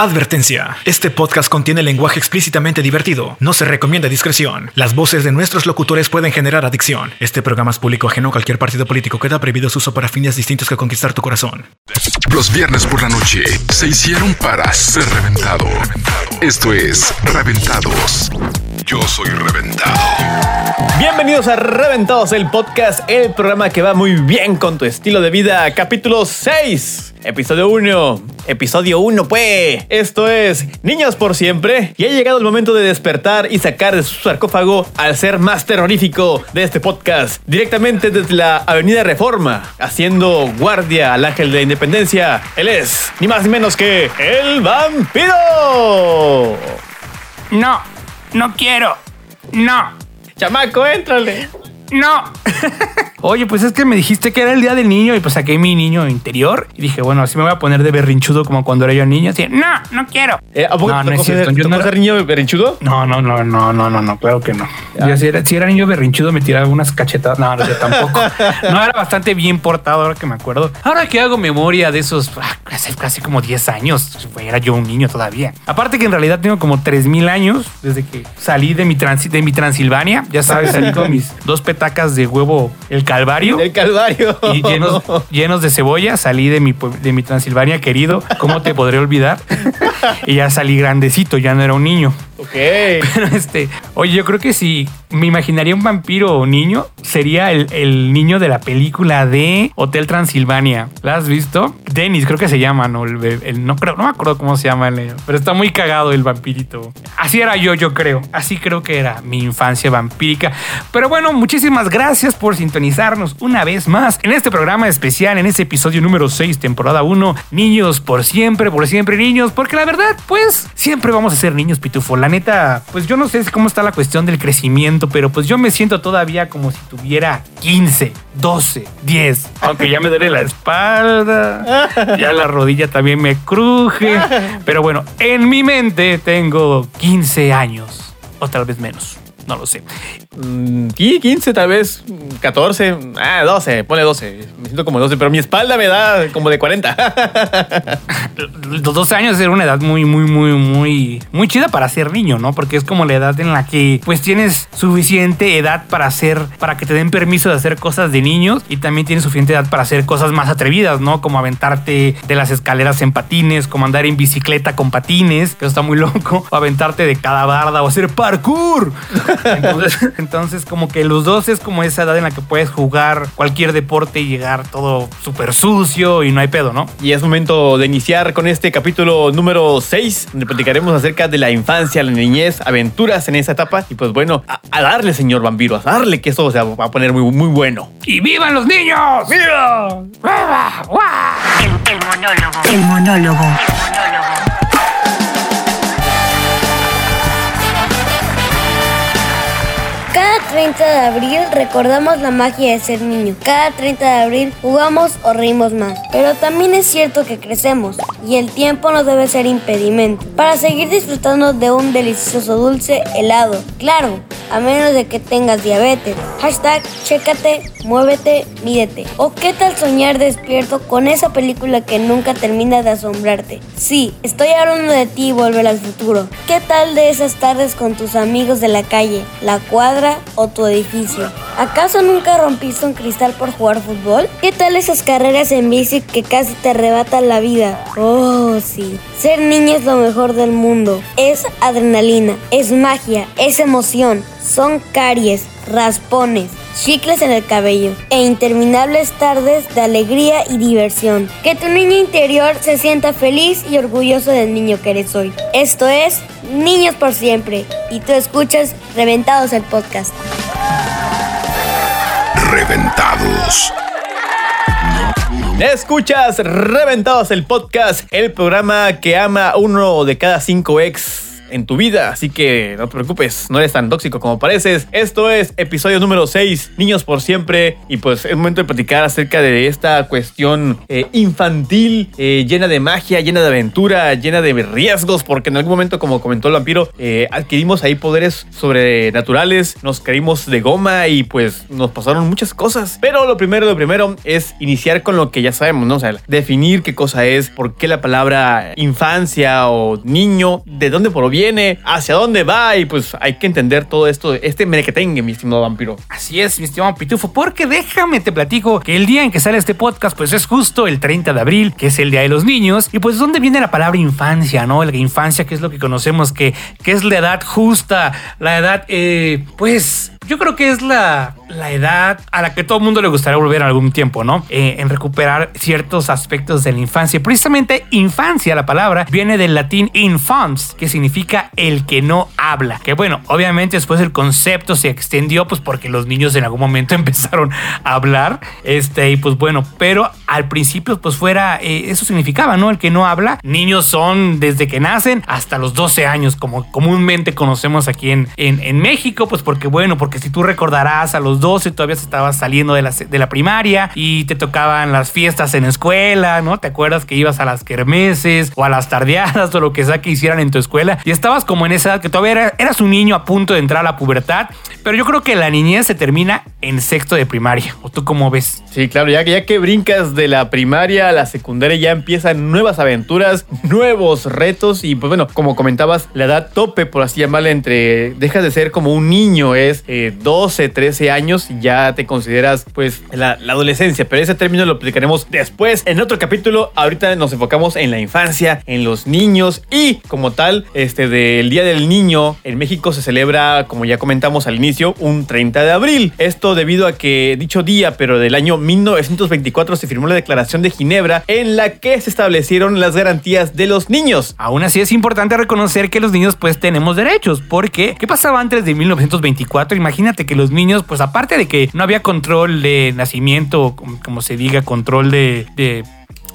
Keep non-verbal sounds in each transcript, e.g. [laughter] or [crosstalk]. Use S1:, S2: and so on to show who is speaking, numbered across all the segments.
S1: Advertencia. Este podcast contiene lenguaje explícitamente divertido. No se recomienda discreción. Las voces de nuestros locutores pueden generar adicción. Este programa es público ajeno a cualquier partido político. Queda prohibido su uso para fines distintos que conquistar tu corazón.
S2: Los viernes por la noche se hicieron para ser reventado. Esto es Reventados. Yo soy reventado.
S3: Bienvenidos a Reventados, el podcast, el programa que va muy bien con tu estilo de vida. Capítulo 6, episodio 1. Episodio 1, pues. Esto es Niños por siempre. Y ha llegado el momento de despertar y sacar de su sarcófago al ser más terrorífico de este podcast. Directamente desde la Avenida Reforma, haciendo guardia al ángel de la independencia. Él es, ni más ni menos que el vampiro.
S4: No, no quiero. No,
S3: Chamaco, éntrale.
S4: no. [laughs] Oye, pues es que me dijiste que era el día del niño y pues saqué mi niño interior y dije, bueno, así me voy a poner de berrinchudo como cuando era yo niño. Así, no, no quiero.
S3: Eh, ¿A poco
S4: No, no es cierto, yo no era-
S3: niño berrinchudo?
S4: No, no, no, no, no, no, no, claro que no. Yo si era, si era niño berrinchudo me tiraba unas cachetadas. No, no, yo tampoco. No, era bastante bien portado ahora que me acuerdo. Ahora que hago memoria de esos, ah, hace casi como 10 años, era yo un niño todavía. Aparte que en realidad tengo como 3000 años desde que salí de mi, transi- de mi Transilvania. Ya sabes, salí con [laughs] mis dos petacas de huevo, el Calvario.
S3: El Calvario.
S4: y llenos, llenos de cebolla. Salí de mi, de mi Transilvania querido. ¿Cómo te podré olvidar? Y ya salí grandecito, ya no era un niño.
S3: Ok.
S4: Pero este, oye, yo creo que si me imaginaría un vampiro o niño, sería el, el niño de la película de Hotel Transilvania. ¿La has visto? Dennis, creo que se llama, ¿no? El, no creo, no me acuerdo cómo se llama el, pero está muy cagado el vampirito. Así era yo, yo creo. Así creo que era mi infancia vampírica. Pero bueno, muchísimas gracias por sintonizarnos una vez más en este programa especial, en este episodio número 6, temporada 1. Niños por siempre, por siempre niños, porque la verdad, pues siempre vamos a ser niños, pitufo. La neta, pues yo no sé cómo está la cuestión del crecimiento, pero pues yo me siento todavía como si tuviera 15, 12, 10, aunque ya me duele la espalda, ya la rodilla también me cruje, pero bueno, en mi mente tengo 15 años, o tal vez menos, no lo sé.
S3: Mm, y 15 tal vez, mm, 14, ah, 12, ponle 12. Me siento como 12, pero mi espalda me da como de 40. [laughs]
S4: Los 12 años era una edad muy, muy, muy, muy, muy chida para ser niño, ¿no? Porque es como la edad en la que pues tienes suficiente edad para hacer, para que te den permiso de hacer cosas de niños y también tienes suficiente edad para hacer cosas más atrevidas, ¿no? Como aventarte de las escaleras en patines, como andar en bicicleta con patines, que eso está muy loco, o aventarte de cada barda o hacer parkour. [laughs] Entonces, entonces como que los dos es como esa edad en la que puedes jugar cualquier deporte y llegar todo súper sucio y no hay pedo, ¿no?
S3: y es momento de iniciar con este capítulo número 6, donde platicaremos acerca de la infancia, la niñez, aventuras en esa etapa. Y pues bueno, a, a darle, señor vampiro, a darle que eso se va a poner muy, muy bueno.
S4: ¡Y vivan los niños! ¡Viva! ¡Viva!
S5: El, el monólogo.
S6: El monólogo.
S5: El monólogo.
S7: 30 de abril recordamos la magia de ser niño. Cada 30 de abril jugamos o reímos más. Pero también es cierto que crecemos y el tiempo no debe ser impedimento para seguir disfrutando de un delicioso dulce helado. Claro, a menos de que tengas diabetes. Hashtag chécate, muévete, mídete. O qué tal soñar despierto con esa película que nunca termina de asombrarte. Sí, estoy hablando de ti y volver al futuro. ¿Qué tal de esas tardes con tus amigos de la calle, la cuadra tu edificio? ¿Acaso nunca rompiste un cristal por jugar fútbol? ¿Qué tal esas carreras en bici que casi te arrebatan la vida? Oh, sí. Ser niño es lo mejor del mundo. Es adrenalina, es magia, es emoción. Son caries, raspones, chicles en el cabello e interminables tardes de alegría y diversión. Que tu niño interior se sienta feliz y orgulloso del niño que eres hoy. Esto es Niños por Siempre y tú escuchas Reventados el podcast.
S2: Reventados.
S3: Escuchas Reventados el podcast, el programa que ama uno de cada cinco ex en tu vida. Así que no te preocupes, no eres tan tóxico como pareces. Esto es episodio número 6, Niños por Siempre. Y pues es momento de platicar acerca de esta cuestión eh, infantil, eh, llena de magia, llena de aventura, llena de riesgos, porque en algún momento, como comentó el vampiro, eh, adquirimos ahí poderes sobrenaturales, nos caímos de goma y pues nos pasaron muchas cosas. Pero lo primero, lo primero es iniciar con lo que ya sabemos, ¿no? O sea, definir qué cosa es, por qué la palabra infancia o niño, de dónde proviene, hacia dónde va y pues hay que entender todo esto, este merequetengue, mi estimado vampiro.
S4: Así es, mi estimado Pitufo, porque déjame te platico que el día en que sale este podcast, pues es justo el 30 de abril, que es el Día de los Niños, y pues ¿dónde viene la palabra infancia, no? La infancia, que es lo que conocemos, que, que es la edad justa, la edad, eh, pues yo creo que es la, la edad a la que todo el mundo le gustaría volver algún tiempo, ¿no? Eh, en recuperar ciertos aspectos de la infancia. Precisamente infancia, la palabra, viene del latín infans, que significa el que no habla. Que bueno, obviamente después el concepto se extendió, pues porque los niños en algún momento [laughs] empezaron a hablar. Este, y pues bueno, pero al principio, pues fuera, eh, eso significaba, ¿no? El que no habla. Niños son desde que nacen hasta los 12 años, como comúnmente conocemos aquí en, en, en México, pues porque bueno, porque si tú recordarás, a los 12 todavía estabas saliendo de la, de la primaria y te tocaban las fiestas en escuela, ¿no? ¿Te acuerdas que ibas a las kermeses o a las tardeadas [laughs] o lo que sea que hicieran en tu escuela? Y estabas como en esa edad que todavía eras un niño a punto de entrar a la pubertad, pero yo creo que la niñez se termina en sexto de primaria. ¿O tú cómo ves?
S3: Sí, claro, ya que, ya que brincas de la primaria a la secundaria ya empiezan nuevas aventuras, [laughs] nuevos retos y pues bueno, como comentabas, la edad tope, por así llamarla, entre dejas de ser como un niño, es eh, 12, 13 años ya te consideras pues la, la, adolescencia, pero ese término lo platicaremos después en otro capítulo. Ahorita nos enfocamos en la infancia, en los niños y como tal, este del Día del Niño en México se celebra, como ya comentamos al inicio, un 30 de abril. Esto debido a que dicho día, pero del año 1924 se firmó la Declaración de Ginebra en la que se establecieron las garantías de los niños.
S4: Aún así es importante reconocer que los niños pues tenemos derechos, porque ¿qué pasaba antes de 1924? Imagínate que los niños, pues aparte de que no había control de nacimiento, como se diga, control de, de,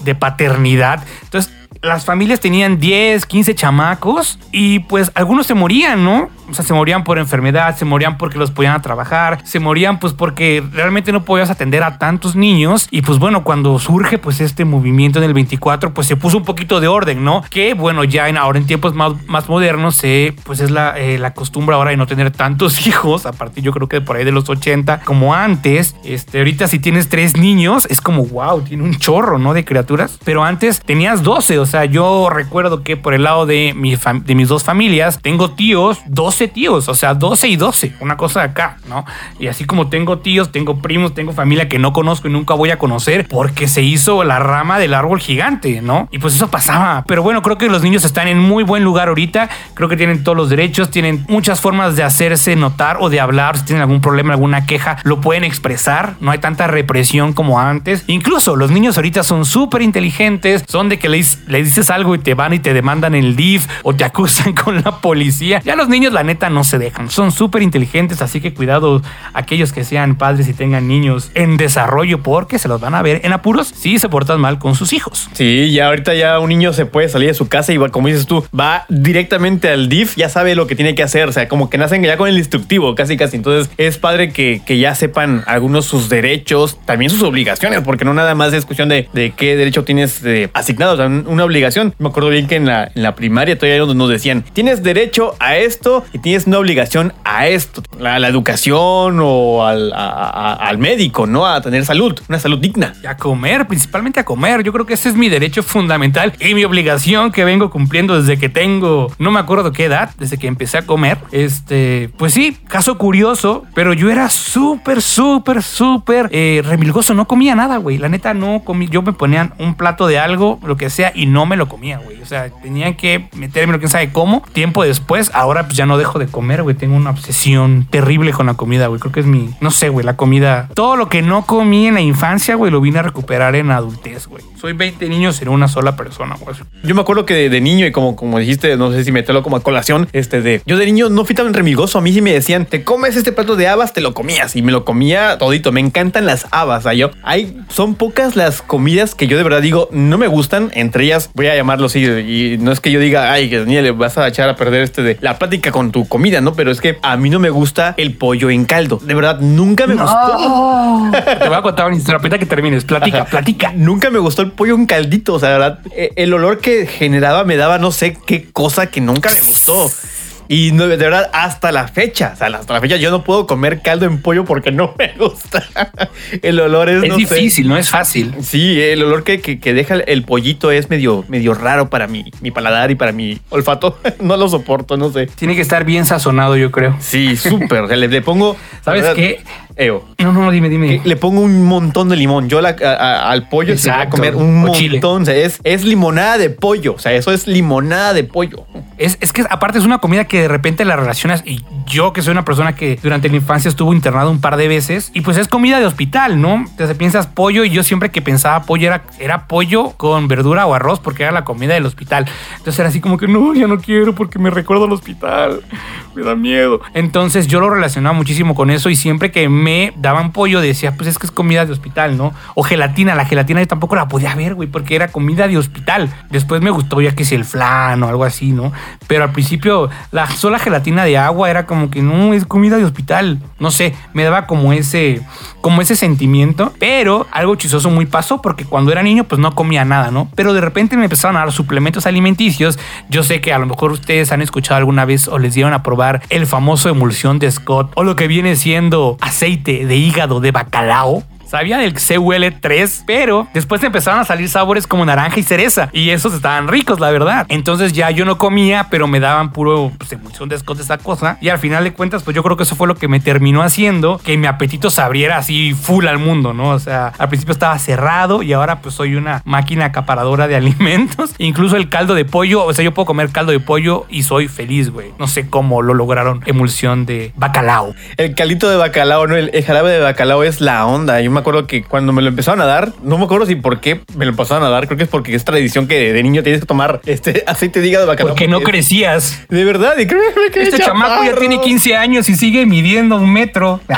S4: de paternidad, entonces las familias tenían 10, 15 chamacos y pues algunos se morían, ¿no? O sea, se morían por enfermedad, se morían porque los podían trabajar, se morían pues porque realmente no podías atender a tantos niños. Y pues bueno, cuando surge pues este movimiento en el 24, pues se puso un poquito de orden, ¿no? Que bueno, ya en, ahora en tiempos más, más modernos, pues es la, eh, la costumbre ahora de no tener tantos [laughs] hijos, a partir yo creo que por ahí de los 80, como antes. Este, ahorita si tienes tres niños, es como, wow, tiene un chorro, ¿no? De criaturas. Pero antes tenías 12, o sea, yo recuerdo que por el lado de, mi de mis dos familias, tengo tíos, dos 12 tíos, o sea, 12 y 12, una cosa de acá, ¿no? Y así como tengo tíos, tengo primos, tengo familia que no conozco y nunca voy a conocer porque se hizo la rama del árbol gigante, ¿no? Y pues eso pasaba. Pero bueno, creo que los niños están en muy buen lugar ahorita, creo que tienen todos los derechos, tienen muchas formas de hacerse notar o de hablar, si tienen algún problema, alguna queja, lo pueden expresar, no hay tanta represión como antes. Incluso los niños ahorita son súper inteligentes, son de que le, le dices algo y te van y te demandan el DIF o te [laughs] acusan con la policía. Ya los niños, la neta no se dejan. Son súper inteligentes, así que cuidado aquellos que sean padres y tengan niños en desarrollo porque se los van a ver en apuros si se portan mal con sus hijos.
S3: Sí, ya ahorita ya un niño se puede salir de su casa y va, como dices tú, va directamente al DIF, ya sabe lo que tiene que hacer, o sea, como que nacen ya con el instructivo, casi casi. Entonces es padre que, que ya sepan algunos sus derechos, también sus obligaciones, porque no nada más es cuestión de, de qué derecho tienes de, asignado, o sea, una obligación. Me acuerdo bien que en la, en la primaria todavía nos decían, tienes derecho a esto y tienes una obligación a esto, a la educación o al, al, médico, ¿no? A tener salud, una salud digna.
S4: Y a comer, principalmente a comer. Yo creo que ese es mi derecho fundamental y mi obligación que vengo cumpliendo desde que tengo, no me acuerdo qué edad, desde que empecé a comer. Este, pues sí, caso curioso, pero yo era súper, súper, súper eh, remilgoso. No comía nada, güey. La neta no comía. Yo me ponían un plato de algo, lo que sea, y no me lo comía, güey. O sea, tenían que metérmelo, quién sabe cómo. Tiempo después, ahora pues ya no dejo de comer, güey. Tengo una obsesión terrible con la comida, güey. Creo que es mi, no sé, güey, la comida. Todo lo que no comí en la infancia, güey, lo vine a recuperar en adultez, güey. Soy 20 niños en una sola persona, güey.
S3: Yo me acuerdo que de, niño, y como, como dijiste, no sé si meterlo como a colación, este de. Yo de niño no fui tan remigoso. A mí sí me decían, te comes este plato de habas, te lo comías. Y me lo comía todito. Me encantan las habas. O yo, hay, son pocas las comidas que yo de verdad digo, no me gustan. Entre ellas, voy a llamarlo así. Y no es que yo diga, ay, que Daniel, le vas a echar a perder este de la plática con tu comida, ¿no? Pero es que a mí no me gusta el pollo en caldo. De verdad, nunca me gustó. [laughs]
S4: Te voy a contar una historia. Que termines, platica, platica.
S3: Nunca me gustó el pollo en caldito, o sea, de verdad, eh, el olor que generaba me daba no sé qué cosa que nunca me gustó. Y no, de verdad, hasta la fecha, o sea, hasta la fecha yo no puedo comer caldo en pollo porque no me gusta. [laughs] El olor es,
S4: Es
S3: no sé.
S4: difícil, no es fácil.
S3: Sí, el olor que, que- que deja el pollito es medio, medio raro para mi, mi paladar y para mi olfato. [laughs] No lo soporto, no sé.
S4: Tiene que estar bien sazonado, yo creo.
S3: Sí, súper. O sea, le, le pongo.
S4: ¿Sabes
S3: verdad,
S4: qué?
S3: Eo.
S4: No, no, dime, dime.
S3: Le pongo un montón de limón. Yo la- a- a- al pollo se va a
S4: Exacto.
S3: comer un
S4: O
S3: montón. O sea, es, es limonada de pollo. O sea, eso es limonada de pollo.
S4: Es, es que aparte es una comida que de repente la relacionas y yo que soy una persona que durante la infancia estuvo internado un par de veces y pues es comida de hospital, ¿no? Entonces piensas pollo y yo siempre que pensaba pollo era, era pollo con verdura o arroz porque era la comida del hospital. Entonces era así como que no, ya no quiero porque me recuerdo al hospital, me da miedo. Entonces yo lo relacionaba muchísimo con eso y siempre que me daban pollo decía pues es que es comida de hospital, ¿no? O gelatina, la gelatina yo tampoco la podía ver, güey, porque era comida de hospital. Después me gustó ya que si el flan o algo así, ¿no? Pero al principio la sola gelatina de agua era como que no, es comida de hospital. No sé, me daba como ese, como ese sentimiento. Pero algo chistoso muy pasó porque cuando era niño pues no comía nada, ¿no? Pero de repente me empezaron a dar suplementos alimenticios. Yo sé que a lo mejor ustedes han escuchado alguna vez o les dieron a probar el famoso emulsión de Scott o lo que viene siendo aceite de hígado de bacalao. Sabía del CUL3, pero después empezaron a salir sabores como naranja y cereza. Y esos estaban ricos, la verdad. Entonces ya yo no comía, pero me daban puro pues, emulsión de Scott de esa cosa. Y al final de cuentas, pues yo creo que eso fue lo que me terminó haciendo que mi apetito se abriera así full al mundo, ¿no? O sea, al principio estaba cerrado y ahora pues soy una máquina acaparadora de [laughs] alimentos. Incluso el caldo de pollo, o sea, yo puedo comer caldo de pollo y soy feliz, güey. No sé cómo lo lograron. Emulsión de bacalao.
S3: El caldito de bacalao, ¿no? El, el de bacalao es la onda. Yo me acuerdo que cuando me lo empezaron a dar, no me acuerdo si por qué me lo empezaron a dar. Creo que es porque es tradición que de niño tienes que tomar este [laughs] aceite de hígado de bacalao.
S4: Porque no crecías.
S3: De verdad, y que
S4: Este chamaco ya tiene 15 años y sigue midiendo un metro. [laughs]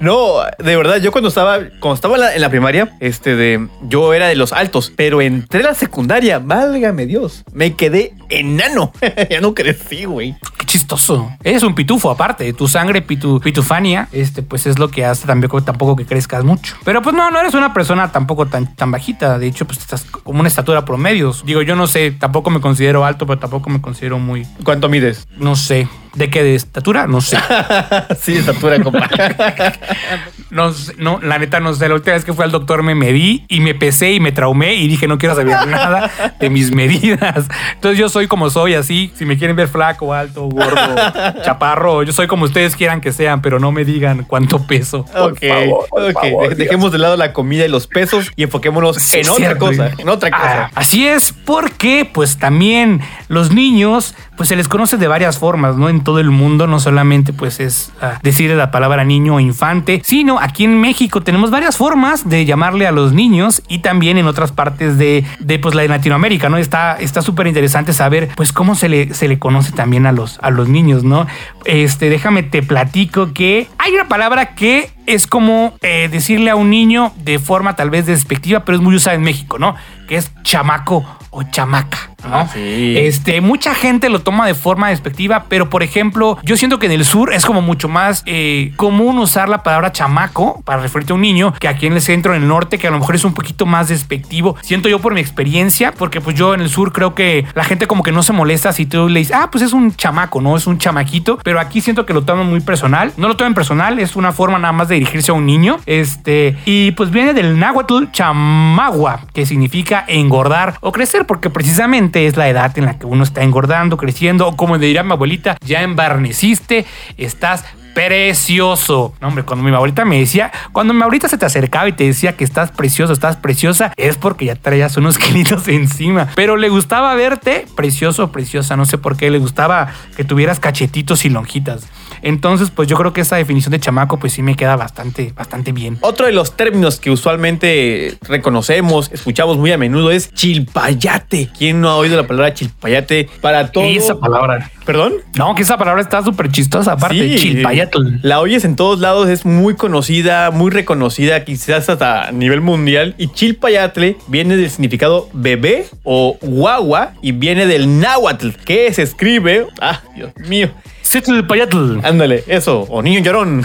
S3: No, de verdad, yo cuando estaba, cuando estaba en la, en la primaria, este de, yo era de los altos, pero entré a la secundaria, válgame Dios, me quedé enano. [laughs] ya no crecí, güey.
S4: Qué chistoso. Eres un pitufo aparte. Tu sangre pitu, pitufania, este, pues es lo que hace también tampoco que crezcas mucho. Pero pues no, no eres una persona tampoco tan, tan bajita. De hecho, pues estás como una estatura promedio. Digo, yo no sé, tampoco me considero alto, pero tampoco me considero muy,
S3: ¿Cuánto mides?
S4: no sé. ¿De qué? ¿De estatura? No sé. [laughs]
S3: sí, estatura, compa. [laughs]
S4: No, no, la neta no sé. La última vez que fui al doctor me medí y me pesé y me traumé y dije no quiero saber nada de mis medidas. Entonces yo soy como soy, así. Si me quieren ver flaco, alto, gordo, [laughs] chaparro, yo soy como ustedes quieran que sean, pero no me digan cuánto peso. Por
S3: ok,
S4: favor, por
S3: ok.
S4: favor,
S3: De-
S4: Dios.
S3: dejemos de lado la comida y los pesos y enfoquémonos
S4: Sí,
S3: en otra cosa, en otra
S4: Ah,
S3: cosa.
S4: así es, porque pues también los niños, pues se les conoce de varias formas, ¿no? En todo el mundo, no solamente pues es ah, decirle la palabra niño o infante, sino aquí en México tenemos varias formas de llamarle a los niños y también en otras partes de, de pues la de Latinoamérica, ¿no? Está está súper interesante saber pues cómo se le, se le conoce también a los, a los niños, ¿no? Este, déjame te platico que hay una palabra que es como eh, decirle a un niño de forma tal vez despectiva, pero es muy usada en México, ¿no? Que es chamaco o chamaca, ¿no?
S3: Ah, sí.
S4: Este, mucha gente lo toma de forma despectiva, pero por ejemplo, yo siento que en el sur es como mucho más eh, común usar la palabra chamaco para referirte a un niño que aquí en el centro, en el norte, que a lo mejor es un poquito más despectivo. Siento yo por mi experiencia, porque pues yo en el sur creo que la gente como que no se molesta si tú le dices, ah, pues es un chamaco, ¿no? Es un chamaquito, pero aquí siento que lo toman muy personal. No lo tomen personal, es una forma nada más de dirigirse a un niño. Este, y pues viene del náhuatl chamagua, que significa engordar o crecer, porque precisamente es la edad en la que uno está engordando, creciendo, o como diría mi abuelita, ya embarneciste, estás precioso. No, hombre, cuando mi abuelita me decía, cuando mi abuelita se te acercaba y te decía que estás precioso, estás preciosa, es porque ya traías unos [laughs] kilitos encima. Pero le gustaba verte precioso, preciosa. No sé por qué. Le gustaba que tuvieras cachetitos y lonjitas. Entonces, pues yo creo que esa definición de chamaco, pues sí me queda bastante, bastante bien.
S3: Otro de los términos que usualmente reconocemos, escuchamos muy a menudo es chilpayate. ¿Quién no ha oído la palabra chilpayate para todo?
S4: Esa palabra.
S3: ¿Perdón?
S4: No, que esa palabra está súper chistosa. Aparte,
S3: Sí.
S4: chilpayatl.
S3: La oyes en todos lados, es muy conocida, muy reconocida, quizás hasta a nivel mundial. Y chilpayatle viene del significado bebé o guagua y viene del náhuatl, que se escribe. Ah, Dios mío.
S4: Citlpayatl.
S3: Ándale, eso, o niño llorón.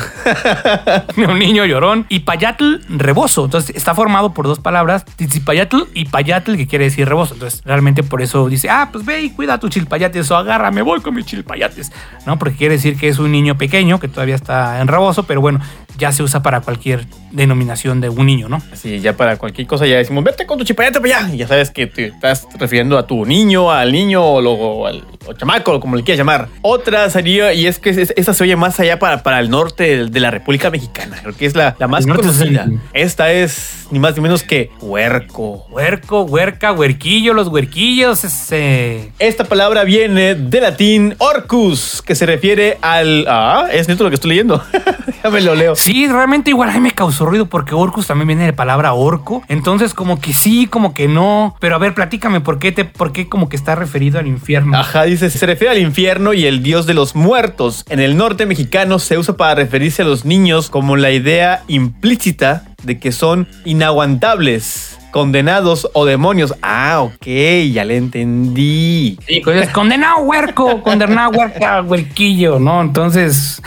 S3: [laughs]
S4: un niño llorón. Y payatl, rebozo. Entonces está formado por dos palabras, titzipayatl y payatl, que quiere decir rebozo. Entonces realmente por eso dice, ah, pues ve y cuida tus chilpayates o agárrame, voy con mis chilpayates. ¿No? Porque quiere decir que es un niño pequeño que todavía está en rebozo, pero bueno, ya se usa para cualquier denominación de un niño, ¿no?
S3: Así, ya para cualquier cosa ya decimos, vete con tu chilpayate para allá. Y ya sabes que te estás refiriendo a tu niño, al niño o, lo- o al o chamaco, como le quieras llamar. Otra sería, y es que es- esa se oye más allá para, para el norte de, la República Mexicana. Creo que es la, la más
S4: es
S3: conocida.
S4: el-
S3: Esta es ni más ni menos que huerco.
S4: Huerco, huerca, huerquillo, los huerquillos, ese...
S3: Esta palabra viene del latín orcus, que se refiere al... Ah, es neto lo que estoy leyendo. [laughs] ya me lo leo.
S4: Sí, realmente igual a mí me causó ruido porque orcus también viene de la palabra orco. Entonces, como que sí, como que no. Pero a ver, platícame, ¿por qué, te, por qué como que está referido al infierno?
S3: Ajá, dice, se refiere al infierno y el dios de los muertos. En el norte mexicano se usa para referirse a los niños como la idea implícita de que son inaguantables, condenados o demonios. Ah, ok, ya le entendí.
S4: Sí, pues es condenado huerco, condenado huerca, huerquillo, ¿no? Entonces,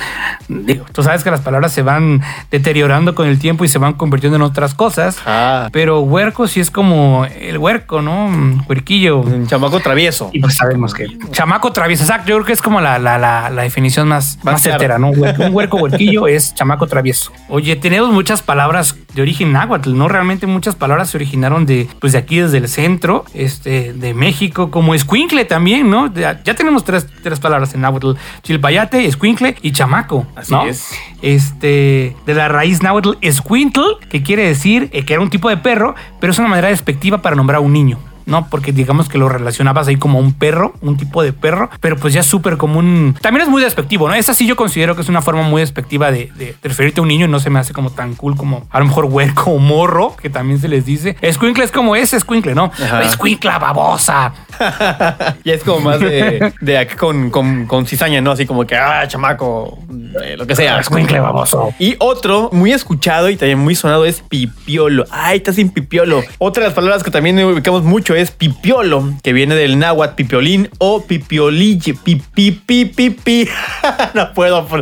S4: digo, tú sabes que las palabras se van deteriorando con el tiempo y se van convirtiendo en otras cosas.
S3: Ah,
S4: Pero huerco sí es como el huerco, ¿no? Huerquillo.
S3: un chamaco travieso.
S4: Y pues sabemos que chamaco travieso, exacto. Yo creo que es como la, la, la, la definición más,
S3: Más
S4: más, certera, ¿no? Un huerco huerquillo es chamaco travieso. Oye, tenemos muchas palabras de origen náhuatl, ¿no? Realmente muchas palabras se originaron de, pues de aquí desde el centro, este, de México, como escuincle también, ¿no? Ya, tenemos tres, tres palabras en náhuatl: chilpayate, escuincle y chamaco.
S3: Así
S4: ¿no?
S3: es.
S4: Este, de la raíz náhuatl escuintl, que quiere decir eh, que era un tipo de perro, pero es una manera despectiva para nombrar a un niño. ¿No? Porque digamos que lo relacionabas ahí como un perro, un tipo de perro, pero pues ya es súper común. También es muy despectivo, ¿no? Esa sí yo considero que es una forma muy despectiva de, de- de referirte a un niño y no se me hace como tan cool como a lo mejor huerco o morro, que también se les dice. Escuincle es como ese escuincle, ¿no? Escuincla babosa. [laughs]
S3: ya es como más de, de acá con, con, con cizaña, ¿no? Así como que, ah, chamaco, eh, lo que sea.
S4: Escuincle baboso.
S3: Y otro muy escuchado y también muy sonado es pipiolo. Ay, está sin pipiolo. Otra de las palabras que también ubicamos mucho es pipiolo, que viene del náhuatl pipiolín o pipiolille. Pipi, pipi, pipi. no puedo. por-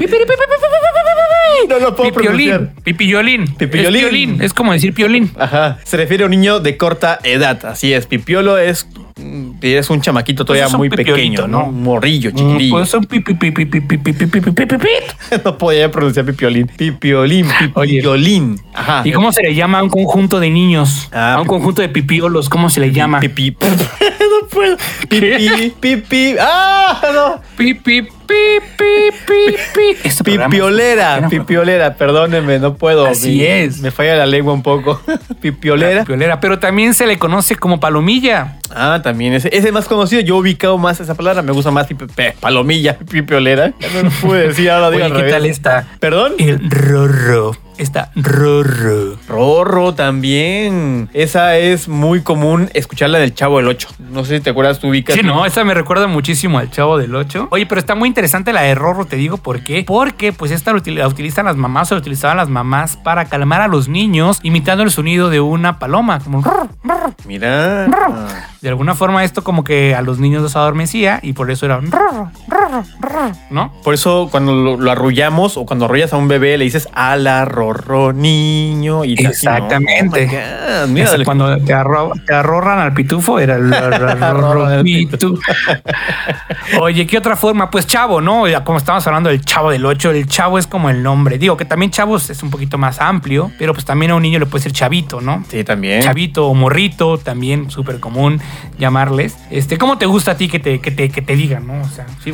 S3: No lo puedo pronunciar.
S4: Pipiolín. Pipiolín.
S3: Pipiolín.
S4: Es piolín. Es como decir piolín.
S3: Ajá. Se refiere a un niño de corta edad. Así es. Pipiolo es, mm, es un chamaquito todavía
S4: Pues es un
S3: muy pequeño,
S4: ¿no?
S3: Un morrillo,
S4: Mm,
S3: chiquitillo.
S4: Pues un pipi, pipi, pipi, pipi, pipi, pipi, pipi. [laughs]
S3: no podía pronunciar pipiolín. Pipiolín, pipiolín. Ajá.
S4: ¿Y cómo se le llama a un conjunto de niños?
S3: Ah,
S4: a un conjunto de pipiolos, ¿cómo se le llama?
S3: Pipi. [laughs] puedo. Pipi, pipi. ¡Ah! No.
S4: Pipi, pipi, pipi. Este
S3: Pipiolera, pipiolera, perdónenme, no puedo.
S4: Así es.
S3: Me falla la lengua un poco. [laughs] Pipiolera.
S4: Piolera, pero también se le conoce como palomilla.
S3: Ah, también ese, ese es más conocido. Yo he ubicado más esa palabra. Me gusta más pipi- palomilla, pipiolera. Ya no lo pude decir ahora. digo
S4: Oye,
S3: al
S4: ¿qué
S3: revés.
S4: tal esta?
S3: ¿Perdón?
S4: El rorro. Está rorro.
S3: Rorro también. Esa es muy común escucharla del Chavo del 8. No sé si te acuerdas, tú ubicas.
S4: Sí, no, esa me recuerda muchísimo al Chavo del 8. Oye, pero está muy interesante la de Rorro, te digo por qué. Porque pues esta la util- la utilizan las mamás o la utilizaban las mamás para calmar a los niños imitando el sonido de una paloma, como rrr, rrr.
S3: Mira.
S4: De alguna forma esto como que a los niños los adormecía y por eso era ¿no?
S3: Por eso cuando lo, lo arrullamos o cuando arrullas a un bebé le dices a la rorro niño y.
S4: Exactamente.
S3: Oh mira,
S4: cuando te, arro- te al pitufo era el [laughs]
S3: Arrorran al
S4: pitu. [laughs] Oye, ¿qué otra forma? Pues chavo, ¿no? Ya Como estamos hablando del chavo del 8, el chavo es como el nombre. Digo que también chavos es un poquito más amplio, pero pues también a un niño le puede ser chavito, ¿no?
S3: Sí, también.
S4: Chavito o morrito, también súper común llamarles. Este, ¿cómo te gusta a ti que te, que te, que te digan, no? O sea, sí,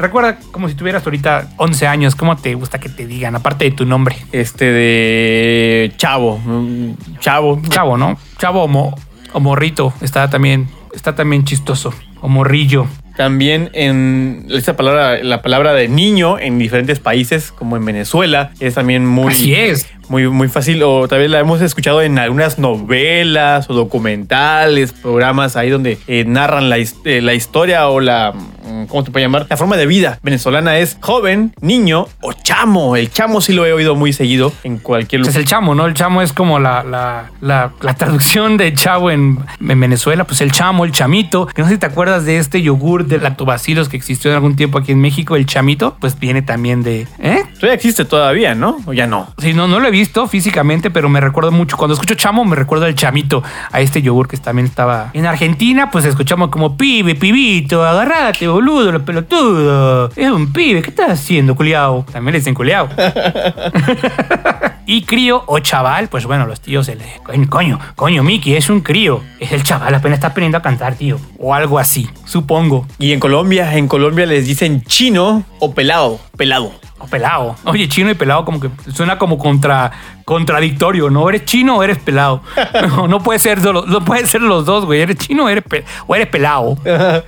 S4: Recuerda como si tuvieras ahorita 11 años, ¿cómo te gusta que te digan? Aparte de tu nombre.
S3: Este de Chavo. mm, Chavo.
S4: Chavo, ¿no? Chavo o, mo- o morrito. Está también, está también chistoso. O morrillo.
S3: También en esta palabra, la palabra de niño en diferentes países, como en Venezuela, es también muy,
S4: Así es.
S3: muy, muy fácil. O también la hemos escuchado en algunas novelas o documentales, programas ahí donde eh, narran la, eh, la historia o la, mm, ¿cómo se puede llamar? La forma de vida venezolana es joven, niño o chamo. El chamo sí lo he oído muy seguido en cualquier
S4: Pues es
S3: lugar.
S4: el chamo, ¿no? El chamo es como la, la, la, la traducción de chavo en, en Venezuela. Pues el chamo, el chamito. Que no sé si te acuerdas de este yogur de lactobacilos que existió en algún tiempo aquí en México. El chamito, pues viene también de... ¿Eh?
S3: Todavía existe todavía, ¿no? O ya no.
S4: Sí, no, no lo he visto físicamente, pero me recuerdo mucho. Cuando escucho chamo, me recuerdo al chamito, a este yogur que también estaba en Argentina. Pues escuchamos como pibe, pibito, agarrate, boludo, lo pelotudo. Es un pibe, ¿qué estás haciendo, culiao? También le dicen culiao. [laughs] y crío o chaval, pues bueno, los tíos se le. Coño, coño, Miki, es un crío. Es el chaval, apenas está aprendiendo a cantar, tío. O algo así, supongo.
S3: Y en Colombia, en Colombia les dicen chino o pelado. Pelado.
S4: O pelado. Oye, chino y pelado como que suena como contra, contradictorio, ¿no? ¿Eres chino o eres pelado? [laughs] No, no puede ser, solo- no puede ser los dos, güey. ¿Eres chino o eres, pe- o eres pelado?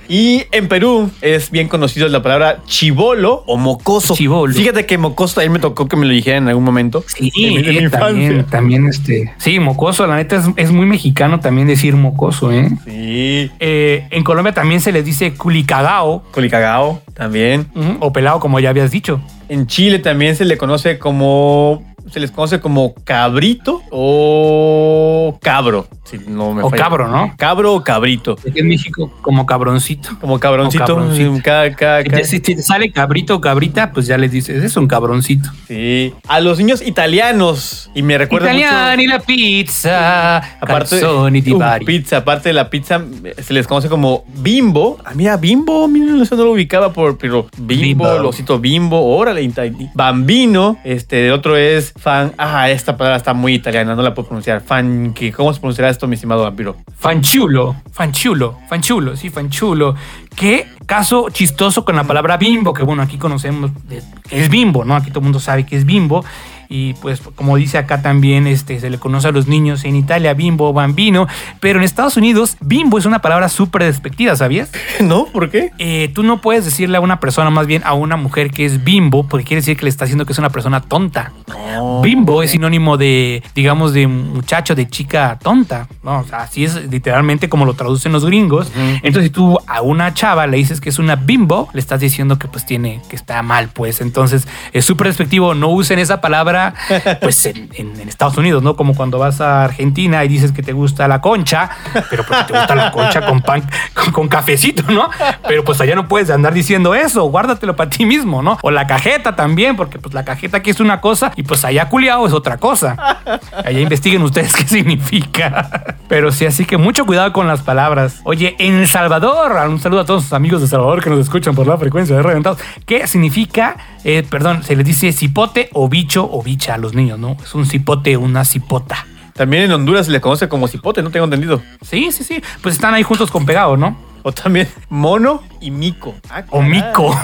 S3: y en Perú es bien conocido la palabra chivolo o mocoso.
S4: Chibolo.
S3: Fíjate que mocoso también me tocó que me lo dijeran en algún momento.
S4: Sí,
S3: mi
S4: también, también este. Sí, mocoso, la neta es, es muy mexicano también decir mocoso, ¿eh?
S3: Sí.
S4: Eh, En Colombia también se les dice culicagao
S3: Colicagao también.
S4: o pelado, como ya habías dicho.
S3: En Chile también se le conoce como. Se les conoce como cabrito o cabro. Si no me
S4: O
S3: falla.
S4: cabro, ¿no?
S3: Cabro o cabrito.
S4: Aquí en México, como cabroncito.
S3: Como cabroncito.
S4: Cabroncito.
S3: Cada- cada- cada-
S4: Si te sale cabrito o cabrita, pues ya les dices, es un cabroncito.
S3: Sí. A los niños italianos. Y me recuerda mucho.
S4: Italiano y la pizza,
S3: Aparte,
S4: di
S3: uh, pizza, aparte de la pizza, eh, se les conoce como bimbo. Ah, mira, bimbo, mira, eso no lo ubicaba por, pero bimbo,
S4: Bimbo.
S3: losito bimbo, órale, bambino. Este, el otro es fan. Ah, esta palabra está muy italiana, no la puedo pronunciar. Fan. ¿cómo se pronunciará esto, mi estimado vampiro?
S4: Fanchulo, fanchulo, fanchulo, sí, fanchulo. Qué caso chistoso con la palabra bimbo, que bueno, aquí conocemos que es bimbo, ¿no? Aquí todo el mundo sabe que es bimbo. Y pues, como dice acá también, este, se le conoce a los niños en Italia bimbo, bambino. Pero en Estados Unidos, bimbo es una palabra súper despectiva, ¿sabías? [laughs]
S3: ¿No? ¿Por qué?
S4: Eh, tú no puedes decirle a una persona, más bien a una mujer que es bimbo, porque quiere decir que le está diciendo que es una persona tonta. Bimbo es sinónimo de, digamos, de muchacho, de chica tonta. ¿no? O sea, así es literalmente como lo traducen los gringos. Entonces, si tú a una chava le dices que es una bimbo, le estás diciendo que pues tiene, que está mal, pues. Entonces, es súper despectivo. No usen esa palabra, pues, en, Estados Unidos, ¿no? Como cuando vas a Argentina y dices que te gusta la concha, pero porque te gusta la concha con pan, con, cafecito, ¿no? Pero pues allá no puedes andar diciendo eso, guárdatelo para ti mismo, ¿no? O la cajeta también, porque pues la cajeta aquí es una cosa y pues allá culiao es otra cosa. Allá investiguen ustedes qué significa. Pero sí, así que mucho cuidado con las palabras. Oye, en El Salvador, un saludo a todos los amigos de Salvador que nos escuchan por la frecuencia de Reventados. ¿Qué significa? Eh, perdón, se les dice cipote o bicho o bicha a los niños, ¿no? Es un cipote una cipota.
S3: También en Honduras se le conoce como cipote, no tengo entendido.
S4: Sí, sí, sí. Pues están ahí juntos con pegado, ¿no?
S3: O también mono y mico. Ah,
S4: O mico. [laughs]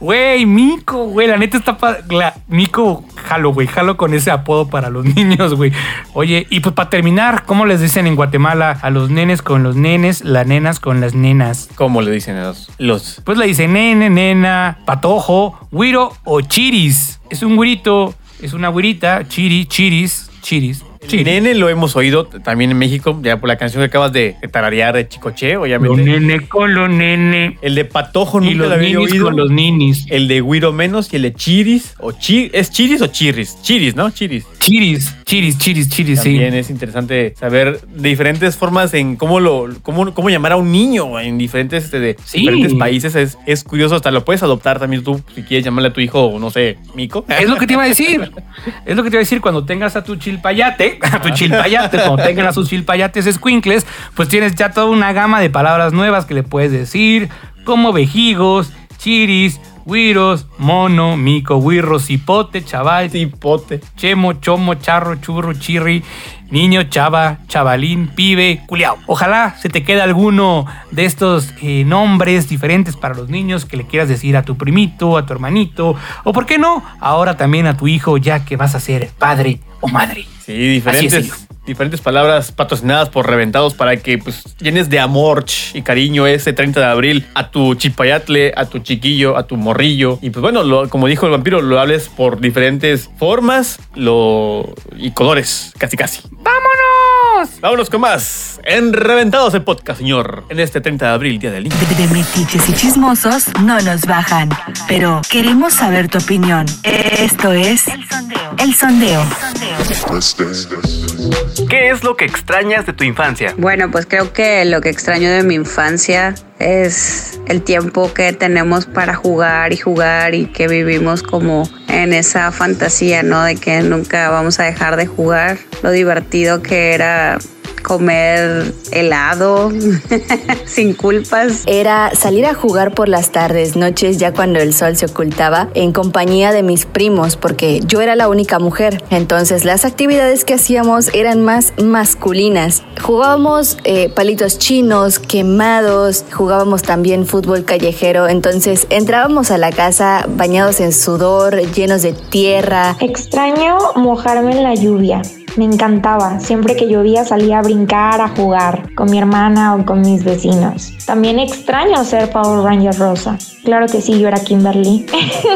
S4: Güey, mico, güey. La neta está pa- la- Mico, jalo, güey. Jalo con ese apodo para los [laughs] niños, güey. Oye, y pues para terminar, ¿cómo les dicen en Guatemala a los nenes con los nenes, las nenas con las nenas?
S3: ¿Cómo le dicen a los, los
S4: Pues le dicen nene, nena, patojo, güiro o chiris. Es un güirito, es una güirita, chiri, chiris, chiris. Chiris.
S3: Nene lo hemos oído también en México, ya por la canción que acabas de tararear de Chicoche, obviamente.
S4: nene con los nene.
S3: El de Patojo
S4: Y
S3: nunca
S4: los
S3: lo había
S4: ninis
S3: oído.
S4: con los ninis.
S3: El de Guiro menos y el de Chiris o chi ¿Es Chiris o Chiris? Chiris, ¿no? Chiris.
S4: Chiris, chiris, chiris, chiris, sí.
S3: También es interesante saber diferentes formas en cómo lo cómo, cómo llamar a un niño en diferentes, este, de
S4: Sí.
S3: diferentes países. Es, es curioso, hasta lo puedes adoptar también tú si quieres llamarle a tu hijo, no sé, Mico.
S4: Es lo que te iba a decir. [laughs] Es lo que te iba a decir cuando tengas a tu chilpayate, [laughs] a tu chilpayate, cuando tengan a sus chilpayates escuincles, pues tienes ya toda una gama de palabras nuevas que le puedes decir, como vejigos, chiris, Güiros, mono, mico, güirro, cipote, chaval,
S3: Tipote.
S4: chemo, chomo, charro, churro, chirri, niño, chava, chavalín, pibe, culiao. Ojalá se te quede alguno de estos eh, nombres diferentes para los niños que le quieras decir a tu primito, a tu hermanito, o por qué no, ahora también a tu hijo ya que vas a ser padre o madre.
S3: Sí,
S4: Así es,
S3: diferentes, diferentes palabras patrocinadas por Reventados para que pues llenes de amor y cariño ese 30 de abril a tu chipayatle, a tu chiquillo, a tu morrillo. Y pues bueno, lo- como dijo el vampiro, lo hables por diferentes formas lo, y colores, casi casi.
S4: ¡Vámonos!
S3: Vámonos con más. En Reventados el podcast, señor. En este 30 de abril, Día del Niño.
S6: De metiches y chismosos no nos bajan, pero queremos saber tu opinión. Esto es El Sondeo. El Sondeo.
S1: ¿Qué es lo que extrañas de tu infancia?
S8: Bueno, pues creo que lo que extraño de mi infancia es el tiempo que tenemos para jugar y jugar y que vivimos como en esa fantasía, ¿no? De que nunca vamos a dejar de jugar. Lo divertido que era comer helado [laughs] sin culpas.
S9: Era salir a jugar por las tardes, noches, ya cuando el sol se ocultaba, en compañía de mis primos, porque yo era la única mujer. Entonces las actividades que hacíamos eran más masculinas. Jugábamos eh, palitos chinos, quemados, jugábamos también fútbol callejero. Entonces entrábamos a la casa bañados en sudor, llenos de tierra.
S10: Extraño mojarme en la lluvia. Me encantaba. Siempre que llovía salía a brincar, a jugar con mi hermana o con mis vecinos. También extraño ser Power Ranger Rosa. Claro que sí, yo era Kimberly.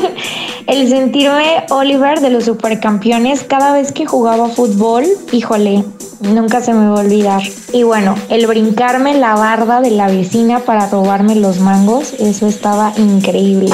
S10: [laughs] El sentirme Oliver de los supercampeones cada vez que jugaba fútbol, híjole, nunca se me va a olvidar. Y bueno, el brincarme la barda de la vecina para robarme los mangos, eso estaba increíble.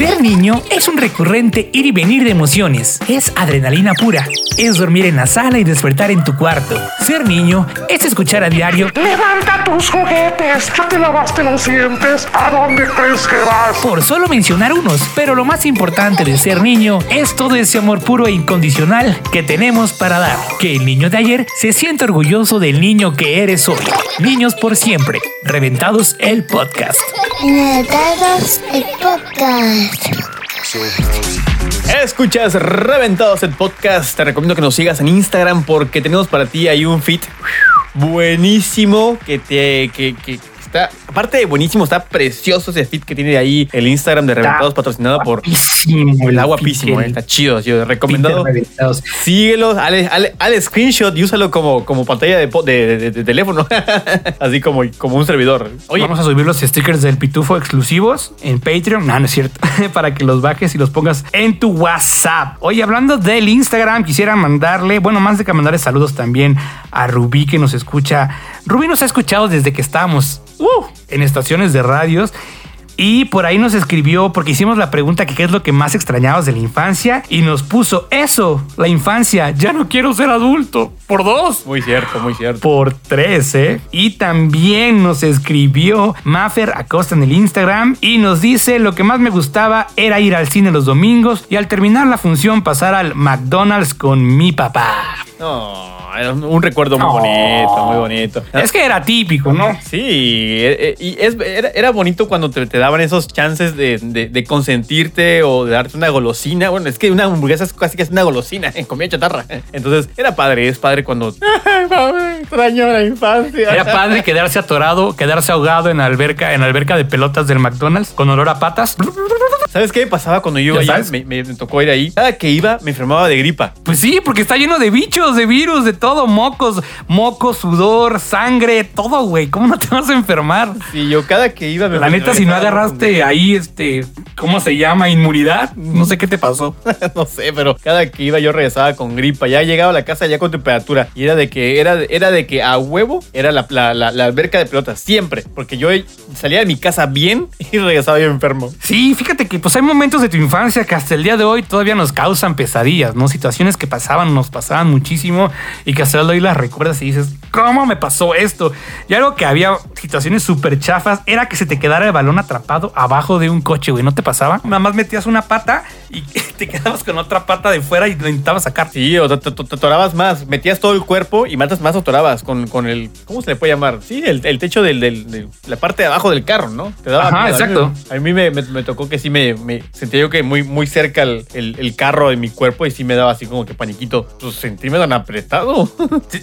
S11: Ser niño es un recurrente ir y venir de emociones. Es adrenalina pura. Es dormir en la sala y despertar en tu cuarto. Ser niño es escuchar a diario
S12: Levanta tus juguetes, ya te lavaste los dientes, ¿a dónde crees que vas?
S11: por solo mencionar unos, pero lo más importante de ser niño es todo ese amor puro e incondicional que tenemos para dar. Que el niño de ayer se sienta orgulloso del niño que eres hoy. Niños por siempre. Reventados el podcast.
S7: Reventados el podcast.
S3: Escuchas Reventados el podcast. Te recomiendo que nos sigas en Instagram porque tenemos para ti ahí un feed buenísimo que te que, que está aparte de buenísimo está precioso ese feed que tiene ahí el Instagram de Reventados patrocinado por
S4: Guapísimo,
S3: el
S4: el
S3: agua guapísimo, eh, está chido, chido, recomendado.
S4: feed de Reventados.
S3: Síguelo, hale, hale- hale screenshot y úsalo como, como pantalla de, po- de- de- de teléfono. [laughs] Así como, como un servidor. Oye,
S4: Vamos a subir los stickers del Pitufo exclusivos en Patreon. No, no es cierto. [laughs] Para que los bajes y los pongas en tu WhatsApp. Oye, hablando del Instagram, quisiera mandarle, bueno, más de que mandarle saludos también a Rubí que nos escucha. Rubí nos ha escuchado desde que estábamos uh, en estaciones de radios. Y por ahí nos escribió, porque hicimos la pregunta que qué es lo que más extrañabas de la infancia, y nos puso eso, la infancia, ya no quiero ser adulto, por dos
S3: muy cierto, muy cierto.
S4: por 13. Y también nos escribió Maffer Acosta en el Instagram y nos dice lo que más me gustaba era ir al cine los domingos y al terminar la función pasar al McDonald's con mi papá.
S3: No, era un, recuerdo muy
S4: No.
S3: bonito, muy bonito.
S4: Es que era típico, ¿no?
S3: Sí, eh, eh, y es- era, era bonito cuando te, te daban esos chances de, de- de consentirte o de darte una golosina. Bueno, es que una hamburguesa es casi que es una golosina, en [laughs] comida chatarra. Entonces, era padre, es padre cuando... [laughs] Extraño la infancia.
S4: Era padre quedarse atorado, quedarse ahogado en la alberca, en alberca de pelotas del McDonald's con olor a patas.
S3: ¿Sabes qué pasaba cuando yo iba
S4: ¿Ya
S3: allá?
S4: sabes?
S3: Me, me- me tocó ir ahí. Cada que iba, me enfermaba de gripa.
S4: Pues sí, porque está lleno de bichos, de virus, de todo, mocos, mocos, sudor, sangre, todo, güey. ¿Cómo no te vas a enfermar?
S3: Sí, yo cada que iba... Me
S4: La neta, si no agarraste ahí, este, ¿cómo se llama? Inmunidad. No sé qué te pasó. [laughs]
S3: no sé, pero cada que iba yo regresaba con gripa. Ya llegaba a la casa ya con temperatura. Y era de que, era, era de que a huevo era la, la, la- la alberca de pelotas. Siempre. Porque yo salía de mi casa bien y regresaba yo enfermo.
S4: Sí, fíjate que pues hay momentos de tu infancia que hasta el día de hoy todavía nos causan pesadillas, ¿no? Situaciones que pasaban, nos pasaban muchísimo y que hasta hoy las recuerdas y dices, ¿cómo me pasó esto? Y algo que había situaciones súper chafas era que se te quedara el balón atrapado abajo de un coche, güey. ¿No te pasaba? Nada más metías una pata y [laughs] te quedabas con otra pata de fuera y lo intentabas sacar.
S3: Sí, o te, atorabas más, metías todo el cuerpo y matas más atorabas con, con el, ¿cómo se le puede llamar? Sí, el, el techo del, del- de la parte de abajo del carro, ¿no? Te daba
S4: Ajá,
S3: miedo.
S4: exacto.
S3: A mí, me, me- me tocó que sí me, me sentía yo que muy, muy cerca el, el- el carro de mi cuerpo y sí me daba así como que paniquito. Pues sentirme tan apretado.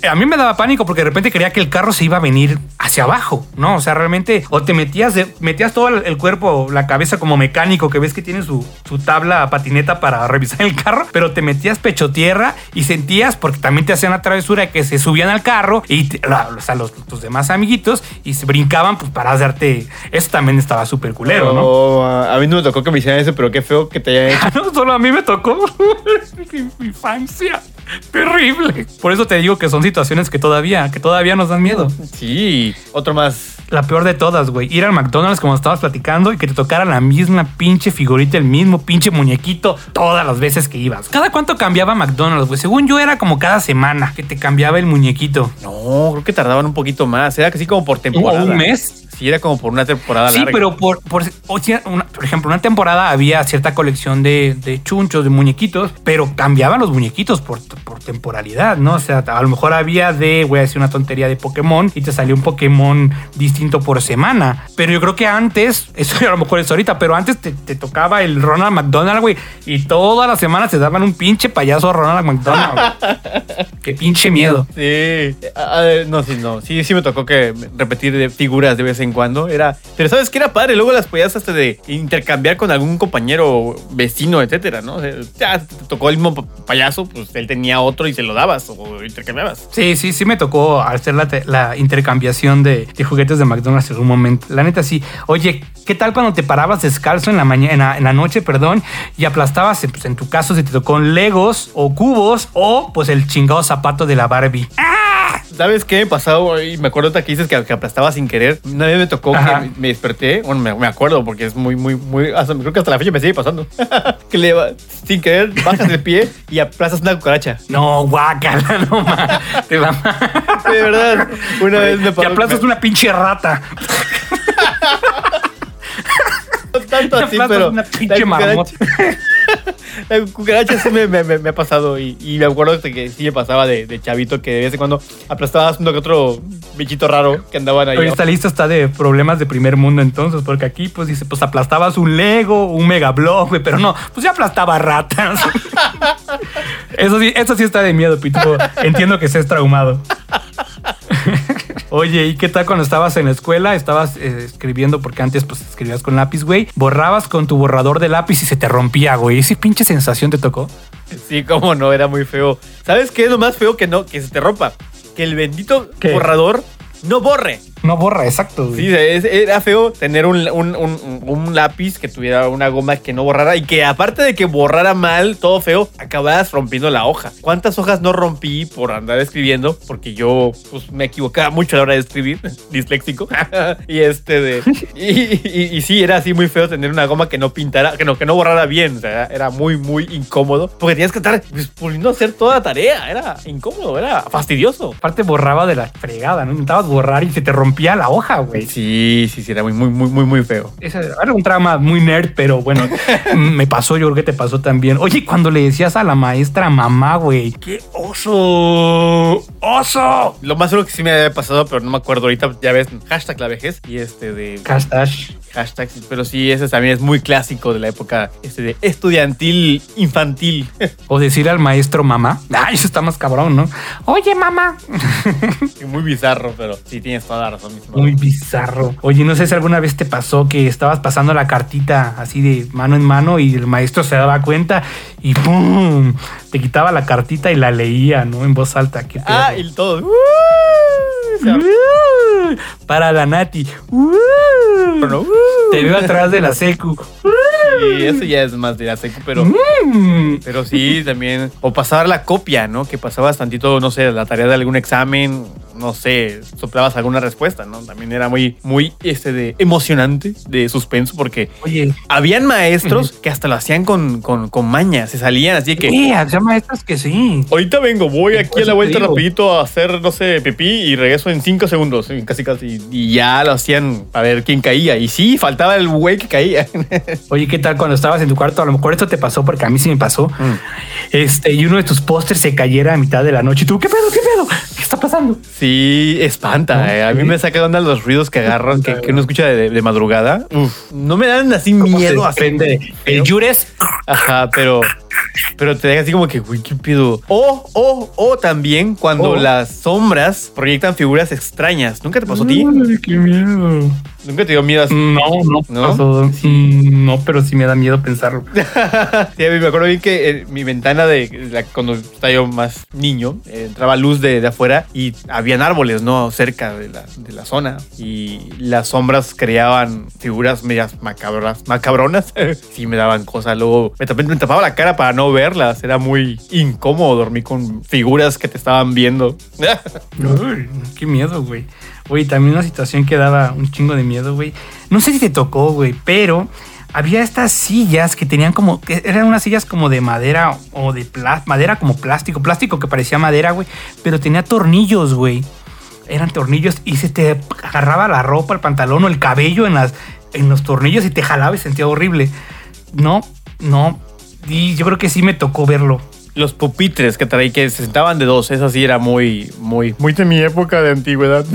S4: A mí me daba pánico porque de repente creía que el carro se iba a venir hacia abajo, ¿no? O sea, realmente, o te metías, de- metías todo el, cuerpo, la cabeza como mecánico, que ves que tiene su, su tabla patineta para [laughs] revisar el carro, pero te metías pecho tierra y sentías, porque también te hacían la travesura, que se subían al carro y te- la- o sea, los, tus demás amiguitos y se brincaban pues para darte. Eso también estaba súper culero, ¿no?
S3: Oh, a a mí no me tocó que me hicieran eso, pero qué feo que te hayan [laughs] hecho.
S4: No, solo a mí me tocó. [laughs] Mi infancia. [laughs] Terrible. Por eso te digo que son situaciones que todavía, que todavía nos dan miedo.
S3: Sí, otro más.
S4: La peor de todas, güey. Ir al McDonald's como estabas platicando y que te tocara la misma pinche figurita, el mismo pinche muñequito todas las veces que ibas. ¿Cada cuánto cambiaba McDonald's, güey? Según yo era como cada semana que te cambiaba el muñequito.
S3: No, creo que tardaban un poquito más. Era casi como por temporada.
S4: un mes?
S3: Sí, era como por una temporada
S4: Sí,
S3: larga.
S4: pero por, por, o sea, una- por ejemplo, una temporada había cierta colección de, de chunchos, de muñequitos, pero cambiaban los muñequitos por, por temporalidad, ¿no? O sea, a lo mejor había de, voy a decir una tontería de Pokémon y te salió un Pokémon distinto por semana. Pero yo creo que antes, [laughs] eso a lo mejor es ahorita, pero antes te, te tocaba el Ronald McDonald, güey, y todas las semanas te daban un pinche payaso Ronald McDonald. [laughs] Qué pinche miedo.
S3: Sí, no, sí, no, sí, sí me tocó que repetir de figuras de vez en cuando. Era, pero sabes que era padre, luego las podías hasta de intercambiar con algún compañero, vecino, etcétera, ¿no? O sea, ya te tocó el mismo pa- payaso, pues él tenía otro y se lo dabas o intercambiabas.
S4: Sí, sí, sí me tocó hacer la, te- la intercambiación de, de juguetes de McDonald's en un momento. La neta sí. Oye, ¿qué tal cuando te parabas descalzo en la mañana, en la, noche, perdón, y aplastabas, pues en tu caso, si te tocó Legos o cubos o pues el chingado zapato de la Barbie?
S3: ¿Sabes qué me pasó? Y me acuerdo que dices que, que aplastaba sin querer. Una vez me tocó
S4: Ajá.
S3: que me, desperté. Bueno, me, me acuerdo porque es muy, muy, muy. hasta- creo que hasta la fecha me sigue pasando. [laughs] que le va- sin querer bajas de pie y aplastas una cucaracha.
S4: No, guácala, no ma. Te va [laughs]
S3: De verdad, una vez me
S4: Te
S3: pasó.
S4: aplastas una pinche rata. [laughs]
S3: No tanto
S4: te
S3: así,
S4: aplastas
S3: pero.
S4: una pinche marmota. [laughs]
S3: La cucaracha sí me, me- me- me ha pasado. Y, y me acuerdo de que sí me pasaba de, de chavito que de vez en cuando aplastabas uno que otro bichito raro que andaban ahí.
S4: Oye, esta lista está de problemas de primer mundo entonces, porque aquí pues dice, pues aplastabas un Lego, un Mega Block, güey, pero no, pues ya aplastaba ratas. [laughs] eso sí, eso sí está de miedo, Pitufo. Entiendo que seas traumado. [laughs] Oye, ¿y qué tal cuando estabas en la escuela? Estabas eh, escribiendo, porque antes pues escribías con lápiz, güey. Borrabas con tu borrador de lápiz y se te rompía, güey. ¿Esa pinche sensación te tocó?
S3: Sí, cómo no, era muy feo. ¿Sabes qué es lo más feo que no? Que se te rompa. Que el bendito
S4: ¿Qué?
S3: borrador no borre.
S4: No borra, exacto, güey.
S3: Sí, es- era feo tener un, un- un- un lápiz que tuviera una goma que no borrara y que aparte de que borrara mal, todo feo, acabaras rompiendo la hoja. ¿Cuántas hojas no rompí por andar escribiendo? Porque yo pues, me equivocaba mucho a la hora de escribir, [laughs] disléxico. [laughs] y este de... [laughs] Y, y- y sí, era así muy feo tener una goma que no pintara, que no, que no borrara bien. O sea, era, muy, muy incómodo. Porque tenías que estar pues, pudiendo hacer toda la tarea. Era incómodo, era fastidioso.
S4: Aparte borraba de la fregada, ¿no? Intentabas borrar y se te rompía la hoja, güey.
S3: Sí, sí, sí, era muy, muy, muy, muy, muy feo.
S4: Ese era un trauma muy nerd, pero bueno, [laughs] me pasó, yo creo que te pasó también. Oye, cuando le decías a la maestra mamá, güey, ¡qué oso! ¡Oso!
S3: Lo más seguro que sí me había pasado, pero no me acuerdo ahorita. Ya ves, hashtag la vejez y este de
S4: Hashtag.
S3: hashtags. Pero sí, ese también es muy clásico de la época este de estudiantil infantil. [laughs]
S4: O decir al maestro mamá. Ay, eso está más cabrón, ¿no? Oye, mamá. [laughs]
S3: muy bizarro, pero sí tienes toda la razón. mi estimado.
S4: Muy bizarro. Oye, no sé si alguna vez te pasó que estabas pasando la cartita así de mano en mano y el maestro se daba cuenta y ¡pum! Te quitaba la cartita y la leía, ¿no? En voz alta.
S3: Ah, y todo. ¡Uh!
S4: Para la Nati.
S3: ¡uh!
S4: Te veo atrás de la secu.
S3: Sí, eso ya es más de la secu, pero,
S4: Mm.
S3: pero sí, también. O pasar la copia, ¿no? Que pasabas tantito, no sé, la tarea de algún examen, no sé, soplabas alguna respuesta, ¿no? También era muy, muy, este, de emocionante, de suspenso, porque
S4: Oye,
S3: habían maestros que hasta lo hacían con, con, con maña, se salían así de que.
S4: Había maestros que sí.
S3: Ahorita vengo, voy aquí a la vuelta rapidito a hacer, no sé, pipí y regreso en cinco segundos, casi casi. Y ya lo hacían a ver quién caía. Y sí, faltaba el güey que caía. [laughs]
S4: Oye, ¿qué tal cuando estabas en tu cuarto? A lo mejor esto te pasó porque a mí sí me pasó. Este, y uno de tus pósters se cayera a mitad de la noche. Y tú, ¿qué pedo? ¿Qué pedo? ¿Qué está pasando?
S3: Sí, espanta. eh. A mí me saca onda los ruidos que agarran, que, que uno escucha de, de madrugada. Uf, no me dan así miedo. así.
S4: el yures.
S3: Ajá, pero, pero te deja así como que, güey, ¿qué pido? O, o, o también cuando
S4: O.
S3: las sombras proyectan figuras extrañas. ¿Nunca te pasó a ti?
S4: Ay, qué miedo.
S3: ¿Nunca te dio miedo así?
S4: No, no,
S3: ¿No?
S4: pasó. Mm, no, pero sí me da miedo pensarlo. [laughs]
S3: Sí, me acuerdo bien que en mi ventana de la- cuando estaba yo más niño, eh, entraba luz de, de afuera y habían árboles, ¿no? Cerca de la, de la zona. Y las sombras creaban figuras medias macabras, macabronas. [laughs] sí, me daban cosas. Luego me, me tapaba la cara para no verlas. Era muy incómodo dormir con figuras que te estaban viendo.
S4: Qué miedo, güey. Güey, también una situación que daba un chingo de miedo, güey. No sé si te tocó, güey, pero había estas sillas que tenían como, eran unas sillas como de madera o de pla- madera como plástico, plástico que parecía madera, güey, pero tenía tornillos, güey. Eran tornillos y se te agarraba la ropa, el pantalón o el cabello en, las, en los tornillos y te jalaba y sentía horrible. No, no. Y yo creo que sí me tocó verlo.
S3: Los pupitres que traí que se sentaban de dos. Eso sí era muy, muy, muy de mi época de antigüedad.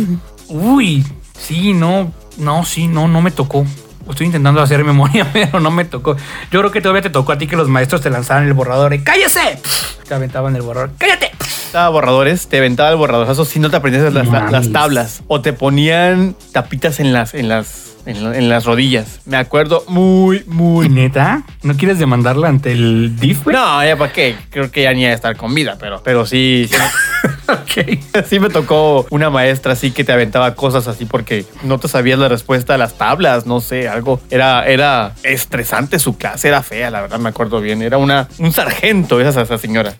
S4: Uy, sí, no, no, sí, no, no me tocó. Estoy intentando hacer [laughs] memoria, pero no me tocó. Yo creo que todavía te tocó a ti que los maestros te lanzaran el borrador. y ¡Cállese! Te aventaban el borrador. ¡Cállate!
S3: Estaba borradores, te aventaba el borradorazo si no te aprendías las, tablas. O te ponían tapitas en las, en las, en, la- en las rodillas. Me acuerdo muy, muy.
S4: ¿Neta? ¿No quieres demandarla ante el DIF, güey?
S3: No, ya para qué. Creo que ya ni a estar con vida, pero, pero sí, sí, [laughs]
S4: ok. [laughs]
S3: sí me tocó una maestra así que te aventaba cosas así porque no te sabías la respuesta a las tablas, no sé, algo. Era, era estresante su clase, era fea, la verdad me acuerdo bien. Era una, un sargento esa, esa señora.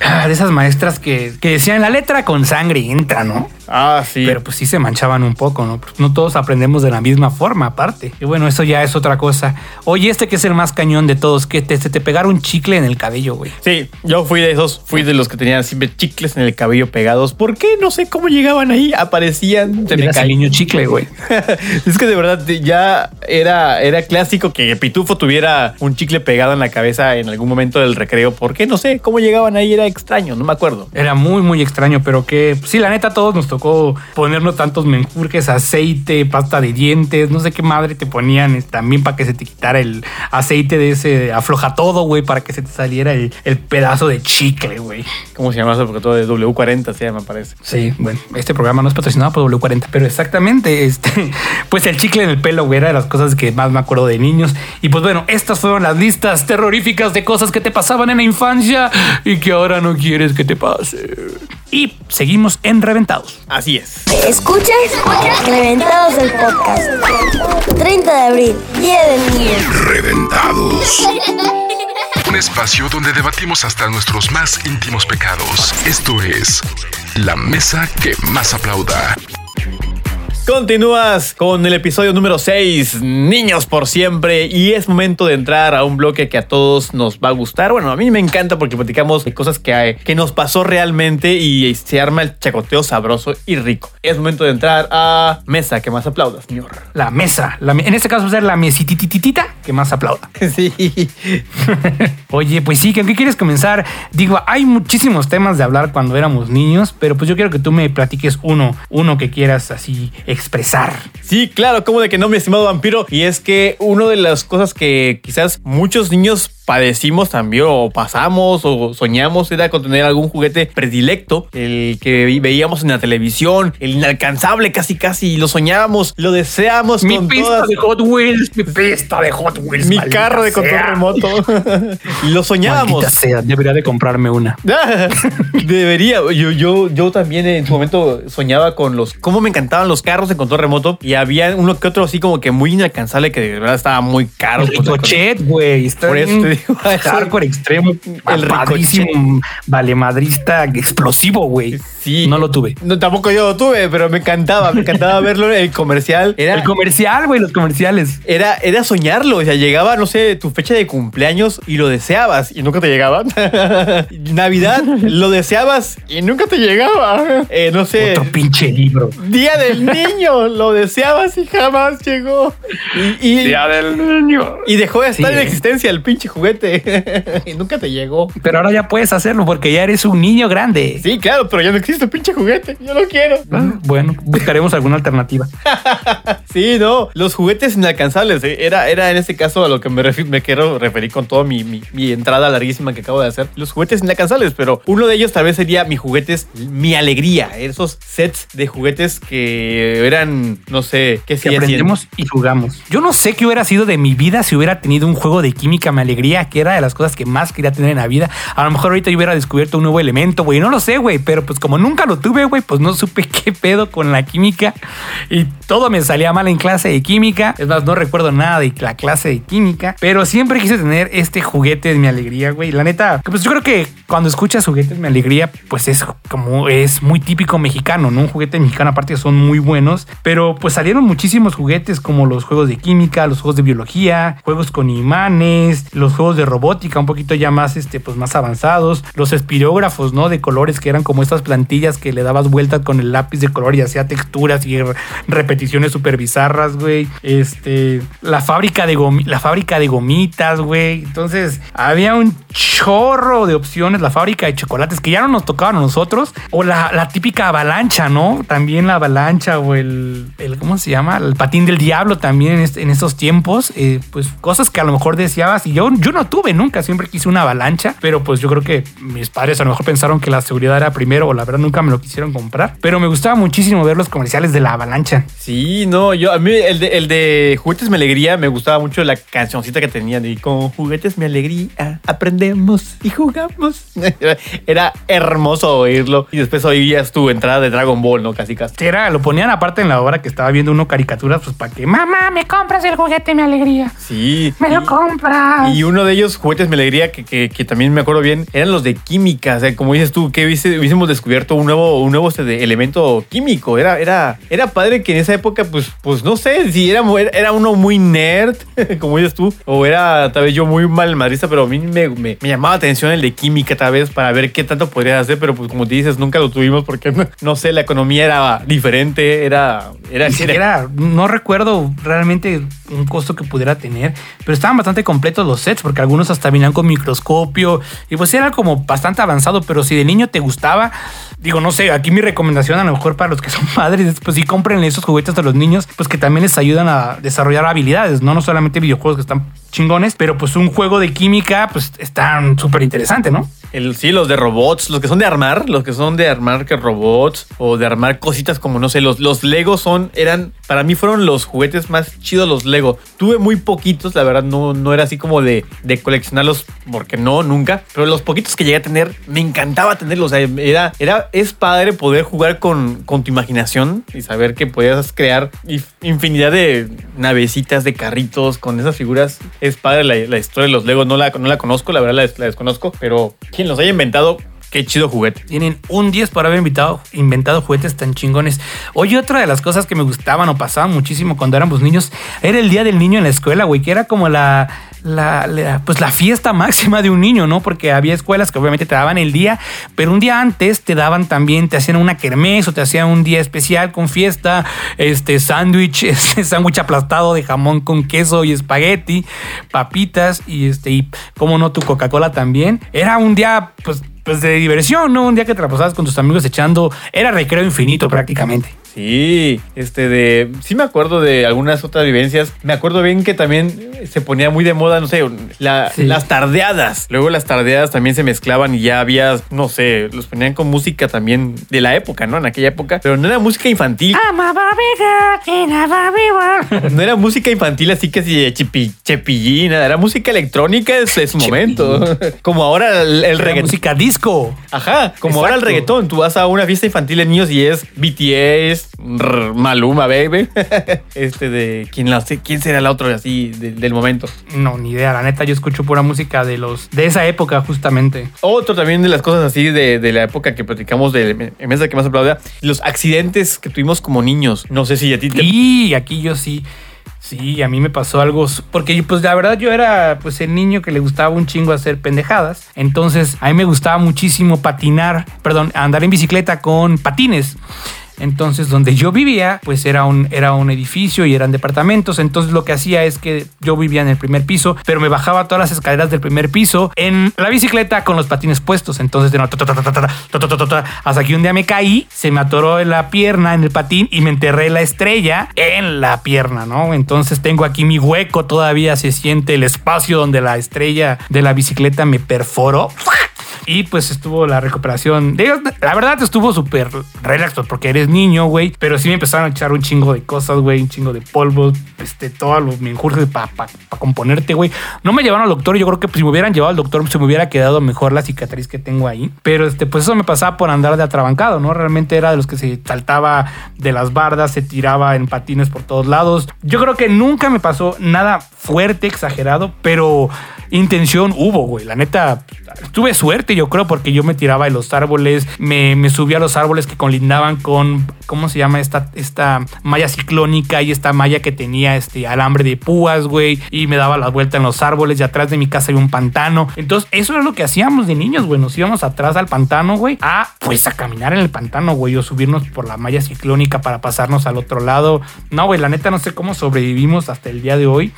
S4: Ah, de esas maestras que, que decían la letra con sangre entra, ¿no?
S3: Ah, sí.
S4: Pero pues sí se manchaban un poco, ¿no? Pues no todos aprendemos de la misma forma, aparte. Y bueno, eso ya es otra cosa. Oye, este que es el más cañón de todos, que te, se te pegaron un chicle en el cabello, güey.
S3: Sí, yo fui de esos, fui de los que tenían siempre chicles en el cabello pegados. ¿Por qué? No sé cómo llegaban ahí, aparecían, se me
S4: niño chicle, güey. [laughs]
S3: es que de verdad ya era, era clásico que Pitufo tuviera un chicle pegado en la cabeza en algún momento del recreo. ¿Por qué? No sé, cómo llegaban ahí, era extraño, no me acuerdo.
S4: Era muy, muy extraño, pero que pues, sí, la neta, todos nos tocó ponernos tantos menjurjes, aceite, pasta de dientes, no sé qué madre te ponían también para que se te quitara el aceite de ese afloja todo, güey, para que se te saliera el, el pedazo de chicle, güey.
S3: ¿Cómo se llama eso? Porque todo de W40 se llama, parece.
S4: Sí, bueno, este programa no es patrocinado por W40, pero exactamente, este, [laughs] pues el chicle en el pelo, güey, era de las cosas que más me acuerdo de niños. Y pues bueno, estas fueron las listas terroríficas de cosas que te pasaban en la infancia y que ahora no quieres que te pase. Y seguimos en Reventados.
S3: Así es.
S7: Escucha, Reventados el podcast. 30 de abril, Día del Niño.
S2: Reventados. Un espacio donde debatimos hasta nuestros más íntimos pecados. Esto es La Mesa que más aplauda.
S3: Continúas con el episodio número 6, Niños por siempre, y es momento de entrar a un bloque que a todos nos va a gustar. Bueno, a mí me encanta porque platicamos de cosas que, hay- que nos pasó realmente y se arma el chacoteo sabroso y rico. Es momento de entrar a Mesa, que más aplaudas, señor.
S4: La mesa, la en este caso va a ser la mesitititita que más aplauda. [laughs]
S3: Sí.
S4: Oye, pues sí, ¿con qué quieres comenzar? Digo, hay muchísimos temas de hablar cuando éramos niños, pero pues yo quiero que tú me platiques uno, uno que quieras así expresar.
S3: Sí, claro, como de que no, mi estimado vampiro. Y es que una de las cosas que quizás muchos niños padecimos también, o pasamos, o soñamos, era con tener algún juguete predilecto, el que veíamos en la televisión, el inalcanzable casi casi, lo soñábamos, lo deseamos
S4: Mi
S3: con
S4: pista
S3: todas-
S4: de Hot Wheels, mi pista de Hot Wheels.
S3: mi carro de control
S4: sea.
S3: remoto. [laughs] lo soñábamos.
S4: Sea, debería de comprarme una. [laughs]
S3: Debería. Yo, yo, yo también en su momento soñaba con los. Cómo me encantaban los carros de control remoto. Y había uno que otro así como que muy inalcanzable que de verdad estaba muy caro.
S4: Ricochet, güey.
S3: Por eso te [laughs]
S4: hardcore extremo.
S3: El
S4: padrísimo, vale madrista, explosivo, güey.
S3: Sí.
S4: No lo tuve.
S3: No, tampoco yo lo tuve, pero me encantaba. Me encantaba [laughs] verlo en el comercial. Era,
S4: El comercial, güey, los comerciales.
S3: era, era soñarlo. O sea, llegaba, no sé, tu fecha de cumpleaños y lo deseabas y nunca te llegaba. [laughs] Navidad, lo deseabas y nunca te llegaba. Eh, no sé.
S4: Otro pinche libro.
S3: Día del niño, lo deseabas y jamás llegó. Y, y-
S4: del niño.
S3: y dejó de estar
S4: Sí.
S3: en existencia el pinche juguete. [laughs] y nunca te llegó.
S4: Pero ahora ya puedes hacerlo porque ya eres un niño grande.
S3: Sí, claro, pero ya no existe pinche juguete. Yo lo quiero.
S4: Ah, Bueno, buscaremos alguna alternativa. [laughs]
S3: Sí, no, los juguetes inalcanzables. eh, Era, era en este caso a lo que me, quiero referir con toda mi, mi- mi entrada larguísima que acabo de hacer. Los juguetes inalcanzables, pero uno de ellos tal vez sería mi juguetes, mi alegría. Esos sets de juguetes que eran, no sé, qué siguen
S4: aprendemos y jugamos. Yo no sé qué hubiera sido de mi vida si hubiera tenido un juego de química, mi alegría, que era de las cosas que más quería tener en la vida. A lo mejor ahorita yo hubiera descubierto un nuevo elemento, güey. No lo sé, güey. Pero pues como nunca lo tuve, güey, pues no supe [laughs] qué pedo con la química. Y todo me salía mal en clase de química. Es más, no recuerdo nada de la clase de química. Pero siempre quise tener este juguete de mi alegría, güey. La neta, pues yo creo que cuando escuchas juguetes de mi alegría, pues es como es muy típico mexicano, ¿no? Un juguete mexicano aparte son muy buenos. Pero pues salieron muchísimos juguetes como los juegos de química, los juegos de biología, juegos con imanes, los juegos de robótica, un poquito ya más, este, pues más avanzados, los espirógrafos, ¿no? De colores que eran como estas plantillas que le dabas vueltas con el lápiz de color y hacía texturas y re- repeticiones súper bizarras, güey. Este, la fábrica de la fábrica de gomitas, güey. Entonces, había un chorro de opciones, la fábrica de chocolates que ya no nos tocaban a nosotros, o la, típica avalancha, ¿no? También la avalancha o el, el ¿cómo se llama? El patín del diablo también en, este- en estos tiempos, eh, pues cosas que a lo mejor deseabas y yo, yo no tuve nunca, siempre quise una avalancha, pero pues yo creo que mis padres a lo mejor pensaron que la seguridad era primero o la verdad nunca me lo quisieron comprar, pero me gustaba muchísimo ver los comerciales de la avalancha.
S3: Sí, no, yo a mí el de, el de Juguetes Mi Alegría me gustaba mucho la cancioncita que tenían y con Juguetes Mi Alegría aprendemos y jugamos. Era, hermoso oírlo y después oías tu entrada de Dragon Ball, ¿no? Casi casi.
S4: Era, lo ponían aparte en la hora que estaba viendo uno caricaturas, pues para que mamá me compras el juguete, mi alegría.
S3: Sí.
S4: Me lo compras.
S3: Y uno de ellos, Juguetes Mi Alegría, que, que- que también me acuerdo bien, eran los de química. O sea, como dices tú, que hubiésemos descubierto un nuevo, un nuevo este, elemento químico. Era, era, era padre que en esa época, pues, pues no sé si era, era uno muy nerd, [laughs] como dices tú, o era tal vez yo muy mal madrista, pero a mí me, me- me llamaba la atención el de química tal vez para ver qué tanto podría hacer, pero pues como te dices, nunca lo tuvimos porque no, sé, la economía era diferente, era... era,
S4: siquiera, no recuerdo realmente un costo que pudiera tener, pero estaban bastante completos los sets, porque algunos hasta venían con microscopio y pues era como bastante avanzado, pero si de niño te gustaba, digo, no sé, aquí mi recomendación a lo mejor para los que son [laughs] padres es pues si compren esos juguetes a los niños, pues que también les ayudan a desarrollar habilidades, no, no solamente videojuegos que están chingones, pero pues un juego de química pues está súper interesante, ¿no?
S3: Sí, los de robots, los que son de armar, los que son de armar que robots o de armar cositas como, no sé, los, los Lego son, eran, para mí fueron los juguetes más chidos los Lego. Tuve muy poquitos, la verdad, no, no era así como de, de coleccionarlos, porque no, nunca, pero los poquitos que llegué a tener, me encantaba tenerlos. O sea, era, era, es padre poder jugar con, con tu imaginación y saber que podías crear inf- infinidad de navecitas, de carritos con esas figuras. Es padre la, la historia de los Legos, no la, no la conozco, la verdad la, la desconozco, pero quien los haya inventado, qué chido juguete.
S4: Tienen un 10 por haber inventado, inventado juguetes tan chingones. Oye, otra de las cosas que me gustaban o pasaban muchísimo cuando éramos niños era el día del niño en la escuela, güey, que era como la, la, pues la fiesta máxima de un niño, ¿no? Porque había escuelas que obviamente te daban el día, pero un día antes te daban también, te hacían una kermés o te hacían un día especial con fiesta, este sándwich, [laughs] este sándwich aplastado de jamón con queso y espagueti, papitas y este, y como no, tu Coca-Cola también. Era un día, pues, pues de diversión, ¿no? Un día que te la pasabas con tus amigos echando, era recreo infinito prácticamente.
S3: Sí, este de. Sí, me acuerdo de algunas otras vivencias. Me acuerdo bien que también se ponía muy de moda, no sé, la-
S4: Sí.
S3: las tardeadas. Luego las tardeadas también se mezclaban y ya había, no sé, los ponían con música también de la época, ¿no? En aquella época. Pero no era música infantil.
S11: I'm a Barbie girl in a Barbie world. [laughs]
S3: No era música infantil así que de chipi, chepillín, nada. Era música electrónica de su, momento. [laughs] Como ahora el, el reggaetón.
S4: música disco.
S3: Ajá, como ahora el reggaetón. Tú vas a una fiesta infantil de niños y es BTS, rr, Maluma, baby. [laughs] Este de. ¿Quién, la, quién será el otro así de- del momento?
S4: No, ni idea. La neta, yo escucho pura música de los de esa época, justamente.
S3: Otro también de las cosas así de, de la época que platicamos de en de que más aplaudía, los accidentes que tuvimos como niños. No sé si a ti te.
S4: Y aquí yo sí. Sí, a mí me pasó algo, porque pues la verdad yo era pues el niño que le gustaba un chingo hacer pendejadas. Entonces a mí me gustaba muchísimo patinar, perdón, andar en bicicleta con patines. Entonces, donde yo vivía, pues era un, era un edificio y eran departamentos. Entonces, lo que hacía es que yo vivía en el primer piso, pero me bajaba todas las escaleras del primer piso en la bicicleta con los patines puestos. Entonces, de hasta que un día me caí, se me atoró en la pierna, en el patín y me enterré la estrella en la pierna, ¿no? Entonces, tengo aquí mi hueco, todavía se siente el espacio donde la estrella de la bicicleta me perforó. Y pues estuvo la recuperación. La verdad estuvo súper relax porque eres niño, güey. Pero sí me empezaron a echar un chingo de cosas, güey. Un chingo de polvos, este, todos los menjurjes para componerte, güey. No me llevaron al doctor. Yo creo que pues, si me hubieran llevado al doctor se me hubiera quedado mejor la cicatriz que tengo ahí. Pero este, pues eso me pasaba por andar de atrabancado, ¿no? Realmente era de los que se saltaba de las bardas, se tiraba en patines por todos lados. Yo creo que nunca me pasó nada fuerte, exagerado, pero intención hubo, güey. La neta, tuve suerte, yo creo, porque yo me tiraba de los árboles, me, me subía a los árboles que colindaban con, ¿cómo se llama? Esta, esta malla ciclónica y esta malla que tenía este alambre de púas, güey, y me daba la vuelta en los árboles y atrás de mi casa había un pantano. Entonces, eso era lo que hacíamos de niños, güey. Nos íbamos atrás al pantano, güey, a pues a caminar en el pantano, güey, o subirnos por la malla ciclónica para pasarnos al otro lado. No, güey, la neta no sé cómo sobrevivimos hasta el día de hoy,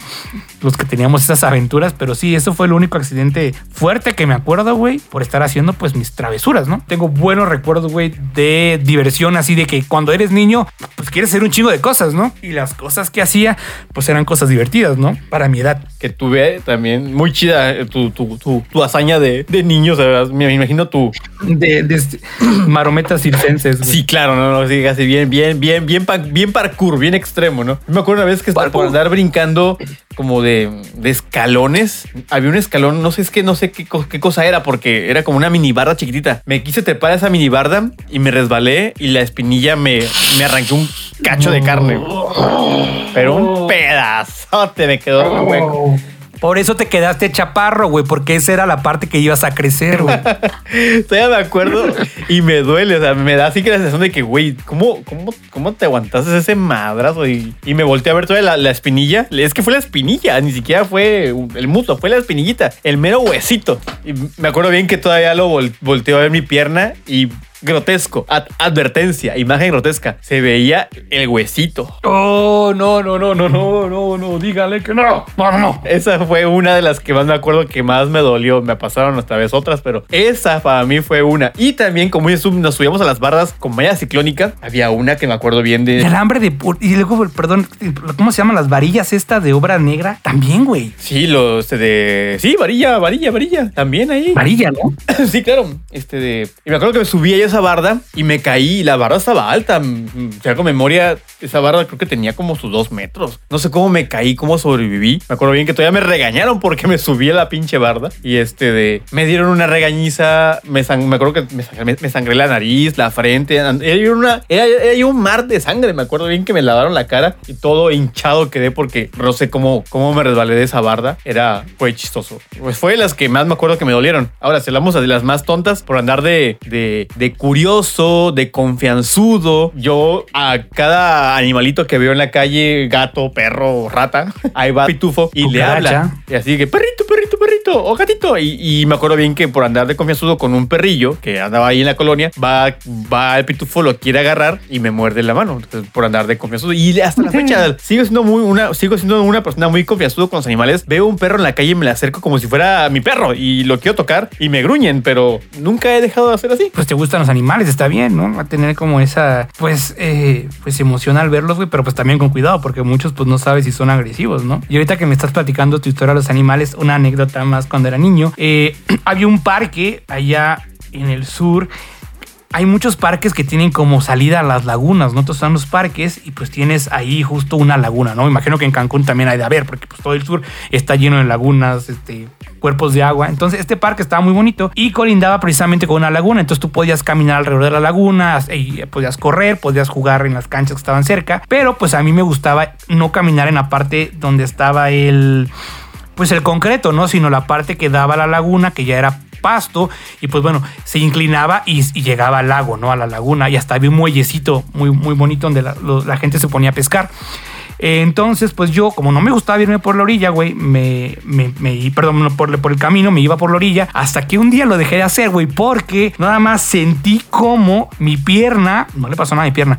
S4: los que teníamos esas aventuras, pero sí, eso fue el único accidente fuerte que me acuerdo, güey, por estar haciendo pues mis travesuras, ¿no? Tengo buenos recuerdos, güey, de diversión, así de que cuando eres niño, pues quieres hacer un chingo de cosas, ¿no? Y las cosas que hacía, pues eran cosas divertidas, ¿no? Para mi edad.
S3: Que tuve también muy chida eh, tu, tu, tu, tu hazaña de, de niños, ¿verdad? Me imagino tu.
S4: De, de este- [clears throat] marometas circenses, güey.
S3: Sí, claro, no, no, sí, así bien, bien, bien, bien, bien parkour, bien extremo, ¿no? Me acuerdo una vez que estaba por andar brincando como de, de escalones. Había un escalón, no sé, es que no sé qué, qué cosa era, porque era como una mini barda chiquitita. Me quise trepar a esa mini barda y me resbalé y la espinilla me, me arranqué un cacho de carne. Pero un pedazote me quedó hueco.
S4: Por eso te quedaste chaparro, güey, porque esa era la parte que ibas a crecer, güey. [laughs]
S3: Todavía me acuerdo y me duele, o sea, me da así que la sensación de que, güey, ¿cómo, cómo, cómo te aguantaste ese madrazo? Y, y me volteé a ver toda la, la espinilla. Es que fue la espinilla, ni siquiera fue el muslo, fue la espinillita, el mero huesito. Y me acuerdo bien que todavía lo vol- volteo a ver mi pierna y grotesco, ad- advertencia, imagen grotesca. Se veía el huesito.
S4: Oh, no, no, no, no, no, no, no, dígale que no. No, no, no.
S3: Esa fue una de las que más me acuerdo que más me dolió. Me pasaron hasta vez otras, pero esa para mí fue una. Y también, como nos subíamos a las barras con malla ciclónica, había una que me acuerdo bien de.
S4: El hambre de... Y luego, perdón, ¿cómo se llaman las varillas estas de obra negra? También, güey.
S3: Sí, los de. Sí, varilla, varilla, varilla. También ahí.
S4: Varilla, ¿no? [laughs]
S3: sí, claro. Este de. Y me acuerdo que me subí a esa barda y me caí. La barda estaba alta. Mm, Si hago memoria, esa barda creo que tenía como sus dos metros. No sé cómo me caí, cómo sobreviví. Me acuerdo bien que todavía me regañaron porque me subí a la pinche barda. Y este de. Me dieron una regañiza. Me, sang- me acuerdo que me, sang- me sangré la nariz, la frente. Era, una, era, era un mar de sangre. Me acuerdo bien que me lavaron la cara y todo hinchado quedé porque no sé cómo, cómo me resbalé de esa barda. Era, fue chistoso. Pues fue de las que más me acuerdo que me dolieron. Ahora, si hablamos de las más tontas por andar de, de, de curioso, de confianzudo. Yo a cada animalito que veo en la calle, gato, perro, rata, ahí va pitufo y le habla. Y así que, perrito, perrito, perrito. oh gatito. Y, y me acuerdo bien que por andar de confianzudo con un perrillo que andaba ahí en la colonia, va, va el pitufo, lo quiere agarrar y me muerde la mano por andar de confianzudo. Y hasta la fecha [laughs] sigo siendo muy una, sigo siendo una persona muy confianzudo con los animales. Veo un perro en la calle y me le acerco como si fuera mi perro y lo quiero tocar y me gruñen, pero nunca he dejado de hacer así.
S4: Pues te gustan los animales, está bien, ¿no? A tener como esa, pues, eh, pues emoción al verlos, güey, pero pues también con cuidado, porque muchos pues no sabes si son agresivos, ¿no? Y ahorita que me estás platicando tu historia de los animales, una anécdota más cuando era niño, eh, [clears throat] había un parque allá en el sur hay muchos parques que tienen como salida a las lagunas, ¿no? Entonces están los parques y pues tienes ahí justo una laguna, ¿no? Imagino que en Cancún también hay de haber, porque pues todo el sur está lleno de lagunas, este, cuerpos de agua. Entonces este parque estaba muy bonito y colindaba precisamente con una laguna. Entonces tú podías caminar alrededor de la laguna, y podías correr, podías jugar en las canchas que estaban cerca. Pero pues a mí me gustaba no caminar en la parte donde estaba el pues el concreto, ¿no? Sino la parte que daba la laguna, que ya era pasto y pues bueno, se inclinaba y, llegaba al lago, ¿no? A la laguna y hasta había un muellecito muy, muy bonito donde la, gente se ponía a pescar. Entonces, pues yo, como no me gustaba irme por la orilla, güey, me, me, perdón, por, por, el camino, me iba por la orilla, hasta que un día lo dejé de hacer, güey, porque nada más sentí como mi pierna, no le pasó nada a mi pierna,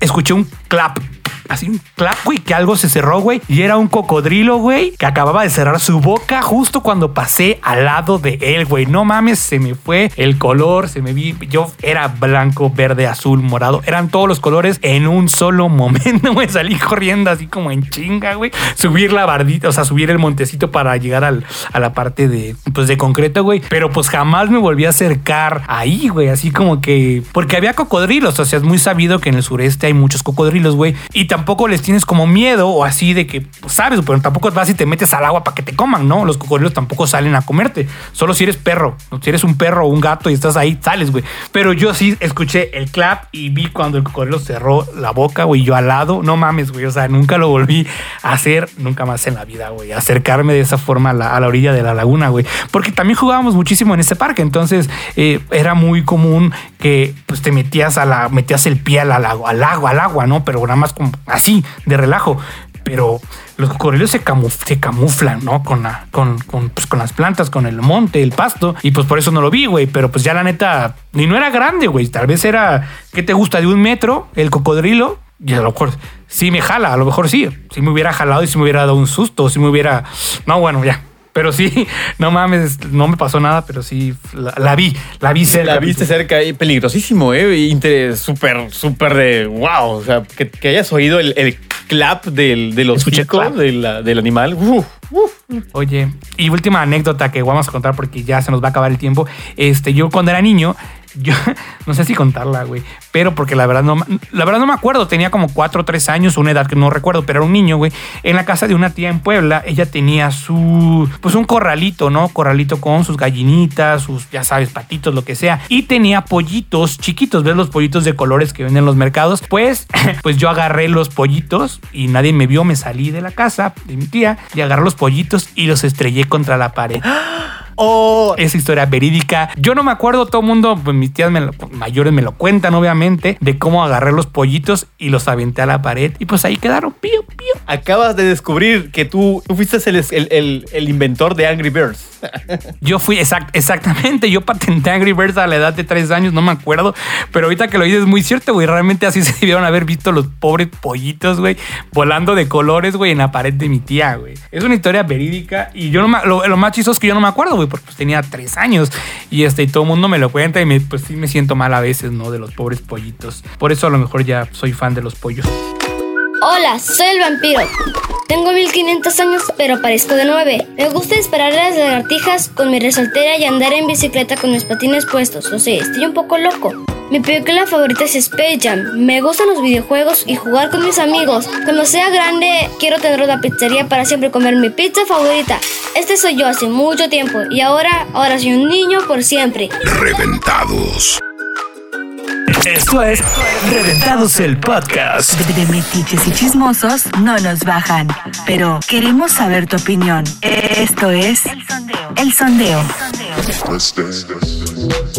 S4: escuché un clap así un clap, güey, que algo se cerró, güey. Y era un cocodrilo, güey, que acababa de cerrar su boca justo cuando pasé al lado de él, güey. No mames, se me fue el color, se me vi. Yo era blanco, verde, azul, morado. Eran todos los colores en un solo momento, [laughs] güey. Salí corriendo así como en chinga, güey. Subir la bardita, o sea, subir el montecito para llegar al, a la parte de, pues, de concreto, güey. Pero pues jamás me volví a acercar ahí, güey. Así como que. Porque había cocodrilos, o sea, es muy sabido que en el sureste hay muchos cocodrilos, güey. Y también tampoco les tienes como miedo o así de que, pues, sabes, pero tampoco vas y te metes al agua para que te coman, ¿no? Los cocodrilos tampoco salen a comerte. Solo si eres perro. Si eres un perro o un gato y estás ahí, sales, güey. Pero yo sí escuché el clap y vi cuando el cocodrilo cerró la boca, güey, yo al lado. No mames, güey. O sea, nunca lo volví a hacer, nunca más en la vida, güey. Acercarme de esa forma a la, orilla de la laguna, güey. Porque también jugábamos muchísimo en ese parque. Entonces eh, era muy común que pues te metías a la, metías el pie al, al, al agua, al agua, ¿no? Pero nada más como así, de relajo. Pero los cocodrilos se, camuflan, ¿no? Con, la, con, pues, con, las plantas, con el monte, el pasto. Y pues por eso no lo vi, güey. Pero pues ya la neta, ni no era grande, güey. Tal vez era, ¿qué te gusta? De un metro, el cocodrilo. Y a lo mejor sí me jala, a lo mejor sí. Si me hubiera jalado y si me hubiera dado un susto, si me hubiera... No, bueno, ya, pero sí, [laughs] no mames, no me pasó nada, pero sí, la, vi, la vi cerca.
S3: La viste cerca y peligrosísimo, ¿eh? Súper, súper de wow. O sea, que, hayas oído el, clap del, de los chicos del animal.
S4: Oye, y última anécdota que vamos a contar porque ya se nos va a acabar el tiempo. Este, yo cuando era niño, yo [laughs] no sé si contarla, güey, pero porque la verdad no, la verdad no me acuerdo. Tenía como cuatro o tres años, una edad que no recuerdo, pero era un niño, güey. En la casa de una tía en Puebla, ella tenía su, pues un corralito, ¿no? Corralito con sus gallinitas, sus, ya sabes, patitos, lo que sea. Y tenía pollitos chiquitos, ¿ves los pollitos de colores que venden en los mercados? Pues, [laughs] pues yo agarré los pollitos y nadie me vio, me salí de la casa de mi tía y agarré los pollitos y los estrellé contra la pared. [gasps]
S3: Oh.
S4: Esa historia verídica. Yo no me acuerdo, todo el mundo, pues mis tías mayores me lo cuentan, obviamente, de cómo agarré los pollitos y los aventé a la pared. Y pues ahí quedaron, pío, pío.
S3: Acabas de descubrir que tú, fuiste el, el, inventor de Angry Birds. [laughs]
S4: yo fui, exactamente, yo patenté Angry Birds a la edad de tres años, no me acuerdo. Pero ahorita que lo dices es muy cierto, güey. Realmente así [laughs] se debieron haber visto los pobres pollitos, güey, volando de colores, güey, en la pared de mi tía, güey. Es una historia verídica y yo no me, lo, lo más chistoso es que yo no me acuerdo, güey porque pues, tenía tres años y este, y todo el mundo me lo cuenta y me, pues sí me siento mal a veces, ¿no? De los pobres pollitos. Por eso a lo mejor ya soy fan de los pollos.
S7: Hola, soy el vampiro. Tengo 1500 años, pero parezco de 9. Me gusta esperar a las lagartijas con mi resoltera y andar en bicicleta con mis patines puestos. O sea, estoy un poco loco. Mi película favorita es Space Jam. Me gustan los videojuegos y jugar con mis amigos. Cuando sea grande, quiero tener una pizzería para siempre comer mi pizza favorita. Este soy yo hace mucho tiempo y ahora, ahora soy un niño por siempre.
S2: Reventados.
S11: Esto es Reventados el Podcast.
S6: De metiches y chismosos no nos bajan, pero queremos saber tu opinión. Esto es El Sondeo.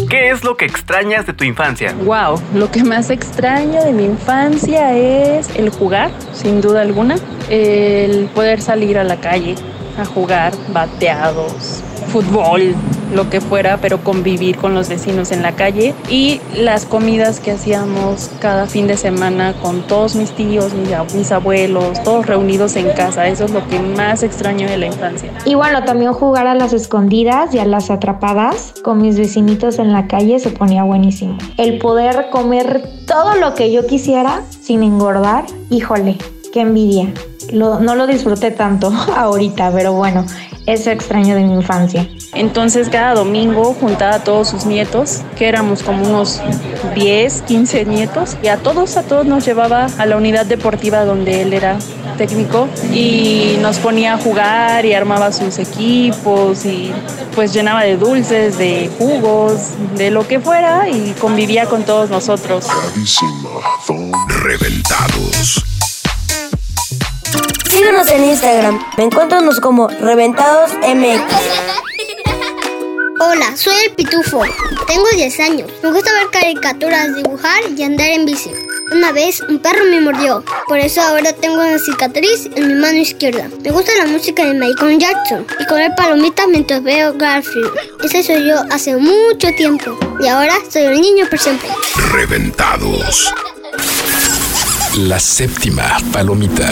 S3: ¿Qué es lo que extrañas de tu infancia?
S13: Wow, lo que más extraño de mi infancia es el jugar, sin duda alguna, el poder salir a la calle a jugar bateados, fútbol, lo que fuera, pero convivir con los vecinos en la calle y las comidas que hacíamos cada fin de semana con todos mis tíos, mis, ab- mis abuelos, todos reunidos en casa. Eso es lo que más extraño de la infancia.
S10: Y bueno, también jugar a las escondidas y a las atrapadas con mis vecinitos en la calle se ponía buenísimo. El poder comer todo lo que yo quisiera sin engordar, híjole, qué envidia. No lo disfruté tanto [laughs] ahorita, pero bueno, eso extraño de mi infancia.
S13: Entonces cada domingo juntaba a todos sus nietos, que éramos como unos 10, 15 nietos, y a todos, a todos nos llevaba a la unidad deportiva donde él era técnico y nos ponía a jugar y armaba sus equipos y pues llenaba de dulces, de jugos, de lo que fuera y convivía con todos nosotros.
S2: Reventados.
S7: Síguenos en Instagram. Encuéntranos como Reventados MX.
S14: Hola, soy el Pitufo. Tengo 10 años. Me gusta ver caricaturas, dibujar y andar en bici. Una vez un perro me mordió. Por eso ahora tengo una cicatriz en mi mano izquierda. Me gusta la música de Michael Jackson y comer palomitas mientras veo Garfield. Ese soy yo hace mucho tiempo. Y ahora soy el niño por siempre.
S2: Reventados. La séptima palomita.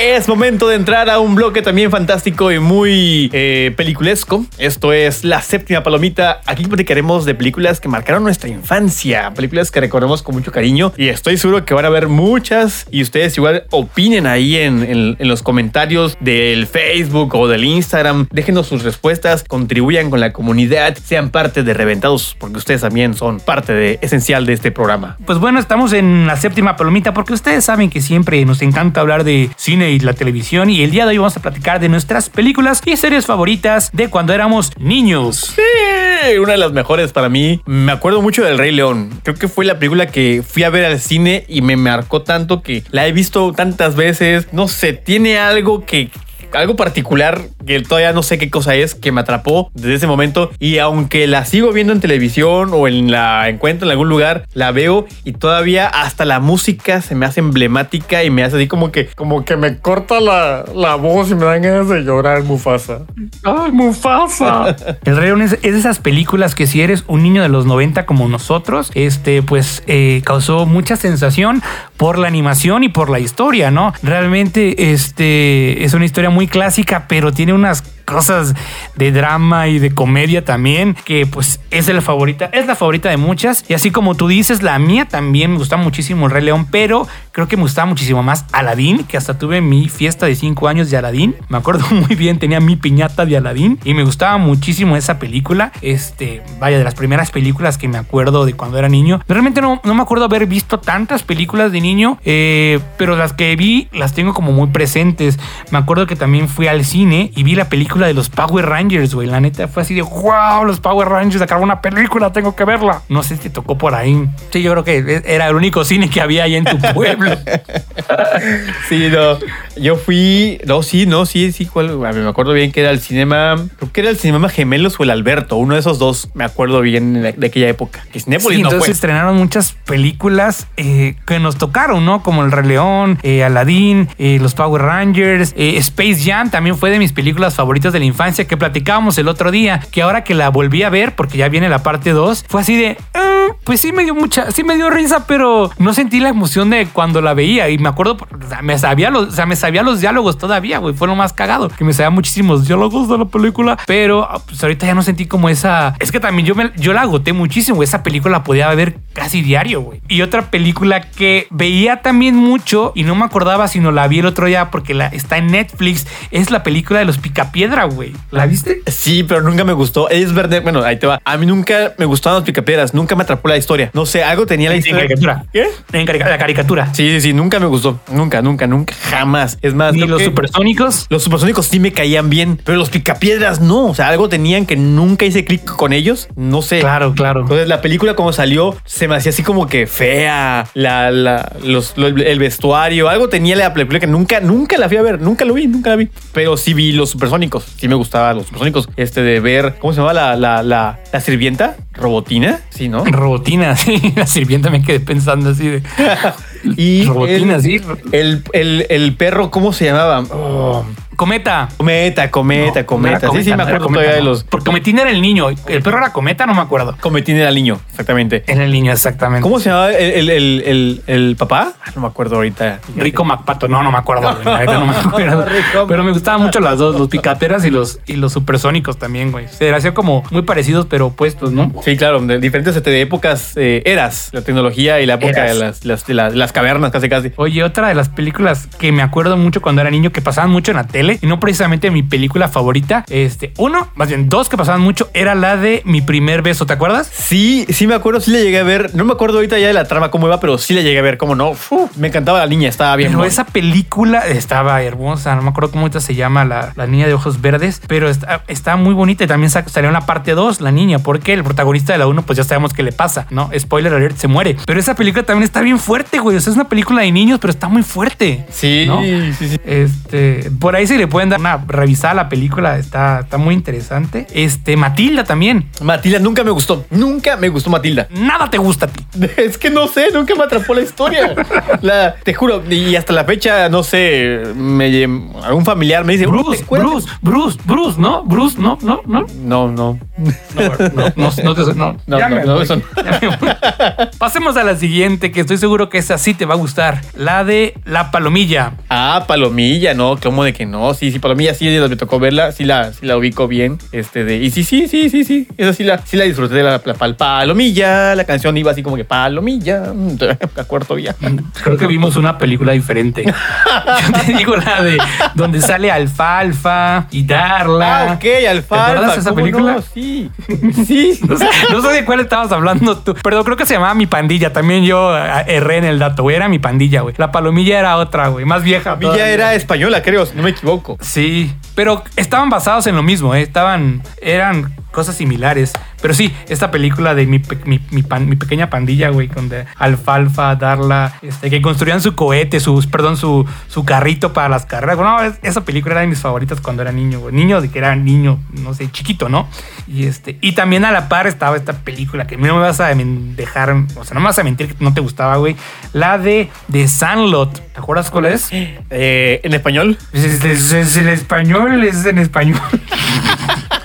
S3: Es momento de entrar a un bloque también fantástico y muy eh, peliculesco. Esto es La Séptima Palomita. Aquí platicaremos de películas que marcaron nuestra infancia, películas que recordamos con mucho cariño y estoy seguro que van a haber muchas y ustedes igual opinen ahí en, en- en los comentarios del Facebook o del Instagram. Déjenos sus respuestas, contribuyan con la comunidad, sean parte de Reventados porque ustedes también son parte de, esencial de este programa.
S4: Pues bueno, estamos en la séptima palomita porque ustedes saben que siempre nos encanta hablar de y la televisión y el día de hoy vamos a platicar de nuestras películas y series favoritas de cuando éramos niños.
S3: Sí, una de las mejores para mí. Me acuerdo mucho del Rey León. Creo que fue la película que fui a ver al cine y me marcó tanto que la he visto tantas veces. No sé, tiene algo que... Algo particular que todavía no sé qué cosa es que me atrapó desde ese momento y aunque la sigo viendo en televisión o en la encuentro en algún lugar la veo y todavía hasta la música se me hace emblemática y me hace así como que como que me corta la, la voz y me dan ganas de llorar Mufasa.
S4: ¡Ay, Mufasa! El Rey León es, es de esas películas que si eres un niño de los 90 como nosotros, este, pues eh, causó mucha sensación por la animación y por la historia, ¿no? Realmente este, es una historia muy clásica, pero tiene unas cosas de drama y de comedia también, que pues es la favorita, es la favorita de muchas. Y así como tú dices, la mía también me gusta muchísimo el Rey León, pero creo que me gustaba muchísimo más Aladdin, que hasta tuve mi fiesta de 5 años de Aladdin. Me acuerdo [laughs] muy bien, tenía mi piñata de Aladdin y me gustaba muchísimo esa película. Este, vaya, de las primeras películas que me acuerdo de cuando era niño. Realmente no, no me acuerdo haber visto tantas películas de niño, eh, pero las que vi las tengo como muy presentes. Me acuerdo que también fui al cine y vi la película de los Power Rangers, güey. La neta fue así de wow, los Power Rangers sacaron una película, tengo que verla. No sé si te tocó por ahí. Sí, yo creo que era el único cine que había ahí en tu [laughs] pueblo.
S3: Sí, no. Yo fui. No, sí, no, sí, sí. ¿cuál? Me acuerdo bien que era el cinema. Creo que era el cinema Gemelos o el Alberto. Uno de esos dos. Me acuerdo bien de, de aquella época. Que Cinépolis
S4: Sí,
S3: no
S4: entonces
S3: fue.
S4: estrenaron muchas películas eh, que nos tocaron, ¿no? Como El Rey León, eh, Aladdin, eh, Los Power Rangers, eh, Space Jam también fue de mis películas favoritas de la infancia que platicábamos el otro día, que ahora que la volví a ver, porque ya viene la parte 2, fue así de... "Ah, pues sí me dio mucha, sí me dio risa, pero no sentí la emoción de cuando la veía y me acuerdo, me sabía los, o sea, me sabía los diálogos todavía, güey, fue lo más cagado, que me sabía muchísimos diálogos de la película, pero ah, pues ahorita ya no sentí como esa, es que también yo me, yo la agoté muchísimo, esa película la podía ver casi diario, güey. Y otra película que veía también mucho y no me acordaba sino la vi el otro día porque la, está en Netflix, es la película de los Picapiedra, güey. ¿La viste?
S3: Sí, pero nunca me gustó. Es verdad. Bueno, ahí te va. A mí nunca me gustaban los picapiedras. Nunca me atrapó la historia. No sé, algo tenía la
S4: En
S3: historia.
S4: caricatura.
S3: ¿Qué?
S4: En carica- la caricatura.
S3: Sí, sí, sí. Nunca me gustó. Nunca, nunca, nunca. Jamás. Es más,
S4: Ni los
S3: que
S4: supersónicos.
S3: Los supersónicos sí me caían bien, pero los picapiedras no. O sea, algo tenían que nunca hice clic con ellos. No sé.
S4: Claro, claro.
S3: Entonces, la película, como salió, se me hacía así como que fea. La, la- los, lo- el vestuario. Algo tenía la película que nunca, nunca la fui a ver. Nunca lo vi, nunca la vi. Pero sí vi los supersónicos. Sí me gustaban los supersónicos. Este de ver, ¿cómo se llama la, la, la, la sirvienta? ¿Robotina? Sí, ¿no?
S4: Robotina, [laughs] sí. La sirvienta me quedé pensando así de. [laughs]
S3: Y [laughs]
S4: Robotina,
S3: el,
S4: sí.
S3: El, el- el perro, ¿cómo se llamaba? Oh,
S4: Cometa.
S3: Cometa, cometa, cometa. Sí, sí, me acuerdo todavía de los.
S4: Porque Cometín era el niño. El perro era Cometa, no me acuerdo.
S3: Cometín era el niño, exactamente.
S4: Era el niño, exactamente.
S3: ¿Cómo se llamaba el, el, el, el- el papá? Ah, No me acuerdo ahorita.
S4: Rico Macpato, no, no me acuerdo. güey, neta no me [laughs] acuerdo. Pero me gustaban mucho las dos, los picateras y los, y los supersónicos también, güey. Se hacían como muy parecidos, pero opuestos, ¿no?
S3: Sí, claro, de diferentes de épocas, eh, eras, la tecnología y la época
S4: Eras.
S3: de las, las, de las- las cavernas, casi casi.
S4: Oye, otra de las películas que me acuerdo mucho cuando era niño, que pasaban mucho en la tele, y no precisamente mi película favorita, este, uno, más bien dos que pasaban mucho, era la de Mi primer beso, ¿te acuerdas?
S3: Sí, sí me acuerdo, sí le llegué a ver. No me acuerdo ahorita ya de la trama cómo iba, pero sí le llegué a ver cómo no. Uf, me encantaba la niña, estaba bien.
S4: Pero
S3: buena.
S4: esa película estaba hermosa, no me acuerdo cómo ahorita se llama la, la niña de ojos verdes, pero está, está muy bonita y también sa- salió una parte 2, la niña, porque el protagonista de la 1 pues ya sabemos qué le pasa, ¿no? Spoiler alert, se muere. Pero esa película también está bien fuerte, güey, es una película de niños, pero está muy fuerte.
S3: Sí,
S4: ¿no?
S3: sí, sí.
S4: Este, por ahí se le pueden dar una revisada a la película, está, está muy interesante. Este, Matilda también.
S3: Matilda nunca me gustó. Nunca me gustó Matilda.
S4: Nada te gusta a ti. [laughs]
S3: Es que no sé, nunca me atrapó la historia. La, te juro, y hasta la fecha, no sé, me, algún familiar me dice,
S4: Bruce, Bruce, Bruce, Bruce, ¿no? Bruce, no, no, no.
S3: No, no.
S4: No, no, no, no, no.
S3: No, no, no, [laughs] no.
S4: Ya me voy. [laughs] Pasemos a la siguiente, que estoy seguro que esa sí te va a gustar. La de La Palomilla.
S3: Ah, Palomilla, no, ¿cómo de que no? Sí, sí, Palomilla sí me tocó verla, sí la, sí la ubico bien. Este de, y sí, sí, sí, sí, sí. Esa sí la, sí la disfruté de la, la pal- Palomilla. La canción iba así como que Palomilla. [laughs] Me acuerdo todavía.
S4: Creo que vimos una película diferente. [laughs] [laughs] Yo te digo la de donde sale Alfalfa y Darla.
S3: Ah, ok, Alfalfa.
S4: ¿Te acuerdas de esa
S3: ¿cómo
S4: película?
S3: no? Sí, sí.
S4: No sé, no sé de cuál estabas hablando tú, pero creo que se llamaba Mi Pandilla. También yo eh, erré en el dato, güey. Era Mi Pandilla, güey. La Palomilla era otra, güey. Más vieja.
S3: Villa
S4: todavía.
S3: era española, creo, si no me equivoco.
S4: Sí, pero estaban basados en lo mismo, ¿eh? estaban, eran cosas similares. Pero sí, esta película de mi, mi, mi pan- mi pequeña pandilla, güey, con de Alfalfa, Darla, este, que construían su cohete, sus, perdón, su, su carrito para las carreras. Bueno, es- esa película era de mis favoritas cuando era niño, güey. Niño de que era niño, no sé, chiquito, ¿no? Y este, y también a la par estaba esta película que no me vas a dejar, o sea, no me vas a mentir que no te gustaba, güey. La de, de Sandlot. ¿Te acuerdas cuál es?
S3: Eh, ¿En español?
S4: Es, es- es- es en español, es en español. [laughs]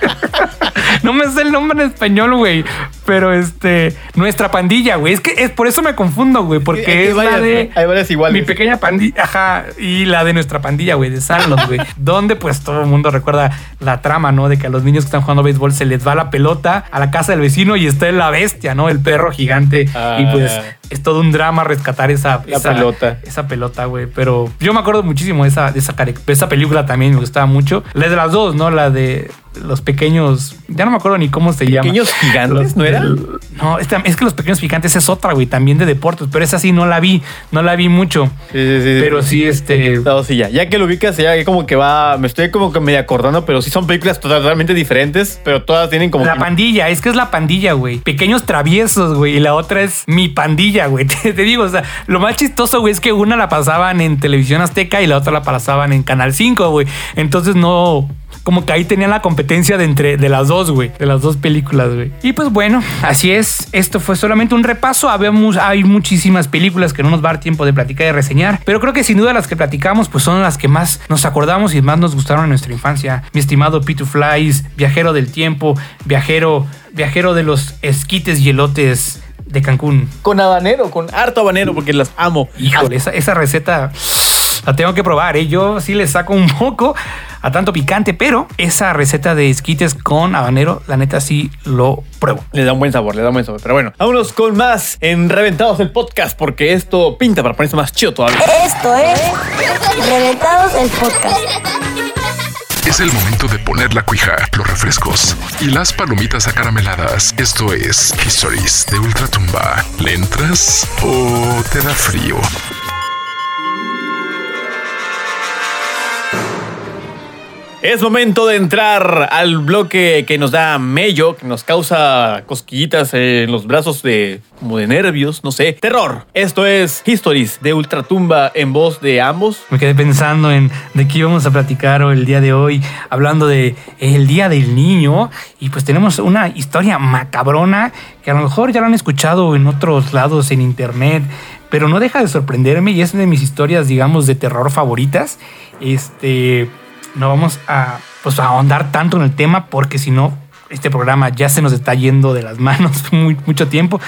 S4: No me sé el nombre en español, güey. Pero este, nuestra pandilla, güey. Es que es por eso me confundo, güey. Porque
S3: Hay
S4: es la de
S3: Hay varias iguales.
S4: mi pequeña pandilla, ajá, y la de nuestra pandilla, güey, de Sandlot, güey. [laughs] donde pues todo el mundo recuerda la trama, ¿no? De que a los niños que están jugando béisbol se les va la pelota a la casa del vecino y está la bestia, ¿no? El perro gigante.
S3: Ah.
S4: Y pues es todo un drama rescatar esa,
S3: La
S4: esa
S3: pelota.
S4: Esa pelota, güey. Pero yo me acuerdo muchísimo de esa, de esa, cari- de esa película también, me gustaba mucho. La de las dos, ¿no? La de los pequeños. Ya no me acuerdo ni cómo se llama.
S3: ¿Pequeños gigantes, no era?
S4: No, esta- es que los pequeños gigantes es otra, güey, también de deportes, pero esa sí no la vi, no la vi mucho.
S3: Sí, sí, sí.
S4: Pero sí, este.
S3: No, sí, ya. Ya que lo ubicas, ya como que va. Me estoy como que medio acordando, pero sí son películas totalmente diferentes, pero todas tienen como.
S4: La
S3: que-
S4: pandilla, es que es la pandilla, güey. Pequeños traviesos, güey. Y la otra es mi pandilla, güey. [laughs] Te, te digo, o sea, lo más chistoso, güey, es que una la pasaban en televisión azteca y la otra la pasaban en Canal 5, güey. Entonces no. Como que ahí tenían la competencia de entre de las dos, güey. De las dos películas, güey. Y pues bueno, así es. Esto fue solamente un repaso. Habemos, hay muchísimas películas que no nos va a dar tiempo de platicar y reseñar. Pero creo que sin duda las que platicamos, pues son las que más nos acordamos y más nos gustaron en nuestra infancia. Mi estimado Pitu Flies, Viajero del Tiempo, Viajero, Viajero de los esquites y elotes de Cancún.
S3: Con habanero, con harto habanero, porque las amo.
S4: Híjole, esa, esa receta la tengo que probar, ¿eh? Yo sí le saco un poco a tanto picante, pero esa receta de esquites con habanero, la neta sí lo pruebo.
S3: Le da un buen sabor, le da un buen sabor. Pero bueno, vámonos con más en Reventados el podcast, porque esto pinta para ponerse más chido todavía.
S7: Esto es Reventados el Podcast.
S2: Es el momento de poner la cuija, los refrescos y las palomitas acarameladas. Esto es Histories de Ultratumba. ¿Le entras o te da frío?
S3: Es momento de entrar al bloque que nos da mello, que nos causa cosquillitas en los brazos de como de nervios, no sé. Terror. Esto es Histories de Ultratumba en voz de ambos.
S4: Me quedé pensando en de qué íbamos a platicar hoy, el día de hoy, hablando de el Día del Niño. Y pues tenemos una historia macabrona que a lo mejor ya lo han escuchado en otros lados en internet, pero no deja de sorprenderme y es una de mis historias, digamos, de terror favoritas. Este. No vamos a, pues, a ahondar tanto en el tema porque si no, este programa ya se nos está yendo de las [laughs] manos muy, mucho tiempo.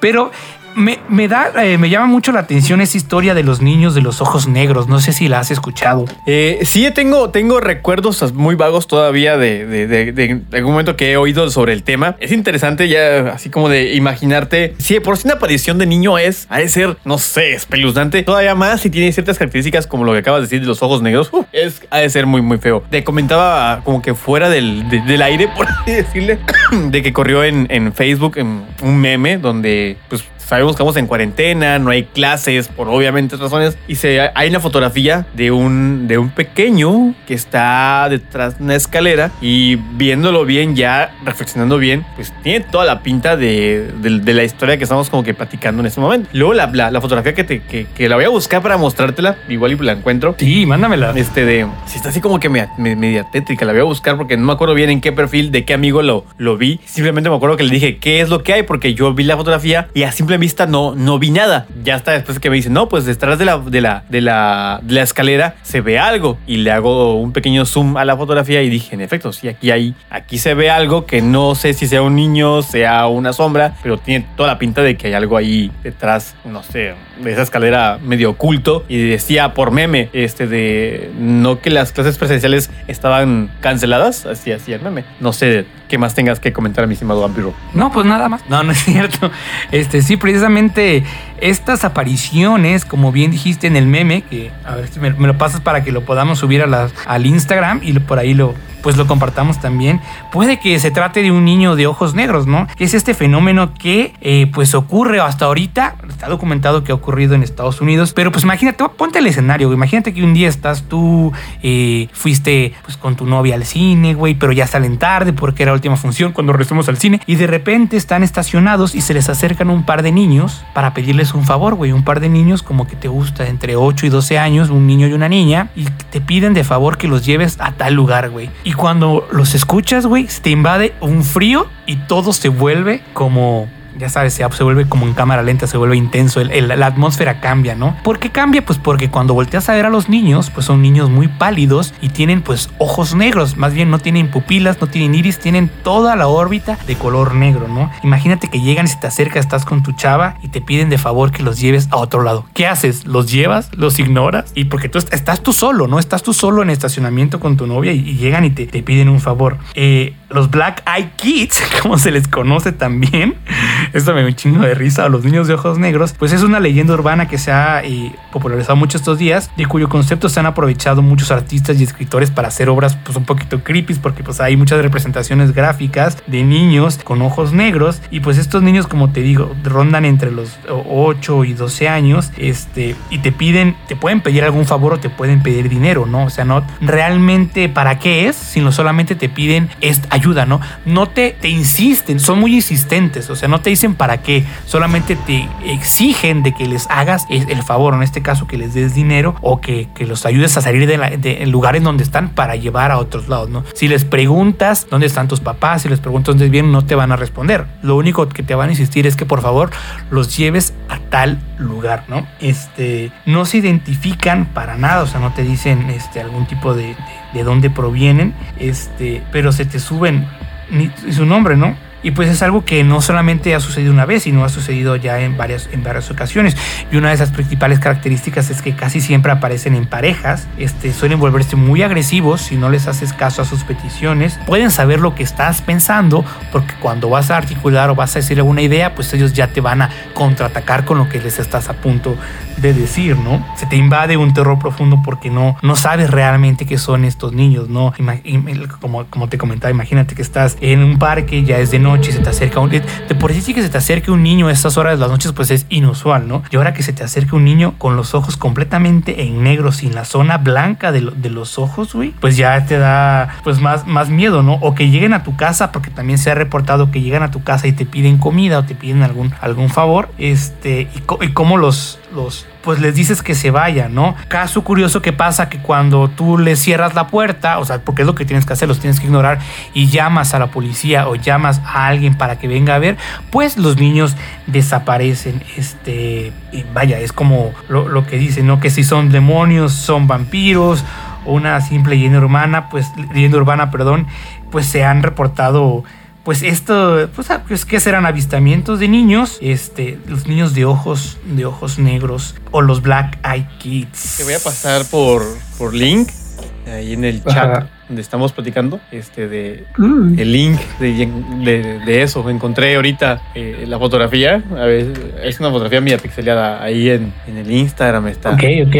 S4: Pero me, me da, eh, me llama mucho la atención esa historia de los niños de los ojos negros. No sé si la has escuchado.
S3: Eh, sí, tengo, tengo recuerdos muy vagos todavía de, de, algún momento que he oído sobre el tema. Es interesante ya así como de imaginarte. Si de por si una aparición de niño es, ha de ser, no sé, espeluznante. Todavía más si tiene ciertas características como lo que acabas de decir de los ojos negros. es, ha de ser muy, muy feo. Te comentaba como que fuera del, de- del aire, [laughs] por así decirle, [coughs] de que corrió en, en Facebook en un meme donde pues sabemos que estamos en cuarentena, no hay clases por obviamente razones y se, hay una fotografía de un, de un pequeño que está detrás de una escalera y viéndolo bien ya, reflexionando bien, pues tiene toda la pinta de, de- de la historia que estamos como que platicando en este momento. Luego la, la- la fotografía que, te, que, que la voy a buscar para mostrártela, igual y la encuentro.
S4: Sí, mándamela.
S3: Este de, si está así como que me- me- media tétrica, la voy a buscar porque no me acuerdo bien en qué perfil, de qué amigo lo, lo vi. Simplemente me acuerdo que le dije, ¿qué es lo que hay? Porque yo vi la fotografía y a simple vista no, no vi nada. Ya hasta después que me dice, no, pues detrás de la, de la, de la, de la escalera se ve algo. Y le hago un pequeño zoom a la fotografía y dije, en efecto, sí, aquí hay, aquí se ve algo que no sé si sea un niño, sea una sombra, pero tiene toda la pinta de que hay algo ahí detrás, no sé, de esa escalera medio oculto. Y decía por meme, este de no que las clases presenciales estaban canceladas, así hacía el meme. No sé qué más tengas que comentar, mi estimado vampiro.
S4: No, pues nada más. No, no es cierto. Este, sí, precisamente estas apariciones, como bien dijiste en el meme, que a ver si me, me lo pasas para que lo podamos subir a las- al Instagram y por ahí lo pues lo compartamos también. Puede que se trate de un niño de ojos negros, ¿no? Que es este fenómeno que eh, pues ocurre hasta ahorita. Está documentado que ha ocurrido en Estados Unidos. Pero pues imagínate, ponte el escenario. Imagínate que un día estás tú, eh, fuiste pues con tu novia al cine, güey, pero ya salen tarde porque era la última función cuando regresamos al cine. Y de repente están estacionados y se les acercan un par de niños para pedirles un favor, güey. Un par de niños como que te gusta entre 8 y 12 años, un niño y una niña, y te piden de favor que los lleves a tal lugar, güey. Cuando los escuchas, güey, te invade un frío y todo se vuelve como ya sabes, se, se vuelve como en cámara lenta, se vuelve intenso, la atmósfera cambia, ¿no? ¿Por qué cambia? Pues porque cuando volteas a ver a los niños, pues son niños muy pálidos y tienen pues ojos negros, más bien no tienen pupilas, no tienen iris, tienen toda la órbita de color negro, ¿no? Imagínate que llegan y se te acerca, estás con tu chava y te piden de favor que los lleves a otro lado. ¿Qué haces? ¿Los llevas? ¿Los ignoras? Y porque tú est- estás tú solo, ¿no? Estás tú solo en estacionamiento con tu novia y, y llegan y te, te piden un favor. Eh, los Black Eye Kids, [laughs] como se les conoce también, esto me un chingo de risa, o los niños de ojos negros, pues es una leyenda urbana que se ha eh, popularizado mucho estos días, de cuyo concepto se han aprovechado muchos artistas y escritores para hacer obras pues un poquito creepy, porque pues hay muchas representaciones gráficas de niños con ojos negros, y pues estos niños, como te digo, rondan entre los 8 y 12 años, este, y te piden, te pueden pedir algún favor o te pueden pedir dinero, ¿no? O sea, no realmente para qué es, sino solamente te piden esta ayuda, ¿no? No te, te insisten, son muy insistentes, o sea, no te dicen para qué, solamente te exigen de que les hagas el favor, en este caso que les des dinero o que, que los ayudes a salir de, la- lugares donde están para llevar a otros lados, ¿no? Si les preguntas dónde están tus papás, si les preguntas dónde vienen, no te van a responder. Lo único que te van a insistir es que por favor los lleves a tal lugar, ¿no? Este, no se identifican para nada, o sea, no te dicen este, algún tipo de, de dónde provienen, este, pero se te suben ni su nombre, ¿no? Y pues es algo que no solamente ha sucedido una vez, sino ha sucedido ya en varias, en varias ocasiones. Y una de esas principales características es que casi siempre aparecen en parejas, este, suelen volverse muy agresivos si no les haces caso a sus peticiones. Pueden saber lo que estás pensando, porque cuando vas a articular o vas a decir alguna idea, pues ellos ya te van a contraatacar con lo que les estás a punto de decir, ¿no? Se te invade un terror profundo porque no, no sabes realmente qué son estos niños, ¿no? Como, como te comentaba, imagínate que estás en un parque, ya es de noche, se te acerca un... De por sí que se te acerque un niño a estas horas de las noches, pues es inusual, ¿no? Y ahora que se te acerque un niño con los ojos completamente en negro, sin la zona blanca de, lo- de los ojos, güey, pues ya te da pues más, más miedo, ¿no? O que lleguen a tu casa, porque también se ha reportado que llegan a tu casa y te piden comida o te piden algún, algún favor, este, y, co- y cómo los, pues les dices que se vayan, ¿no? Caso curioso que pasa que cuando tú les cierras la puerta, o sea, porque es lo que tienes que hacer, los tienes que ignorar y llamas a la policía o llamas a alguien para que venga a ver, pues los niños desaparecen, este, vaya, es como lo, lo que dicen, ¿no? Que si son demonios, son vampiros o una simple leyenda urbana, pues leyenda urbana, perdón, pues se han reportado pues esto, pues, ah, pues que serán avistamientos de niños, este, los niños de ojos, de ojos negros o los Black Eyed Kids.
S3: Te voy a pasar por, por link ahí en el chat
S4: Ajá.
S3: donde estamos platicando, este de
S4: Mm.
S3: el link de, de- de eso. Encontré ahorita eh, la fotografía, a ver, es una fotografía mía pixeleada ahí en, en el Instagram está.
S4: Ok, ok.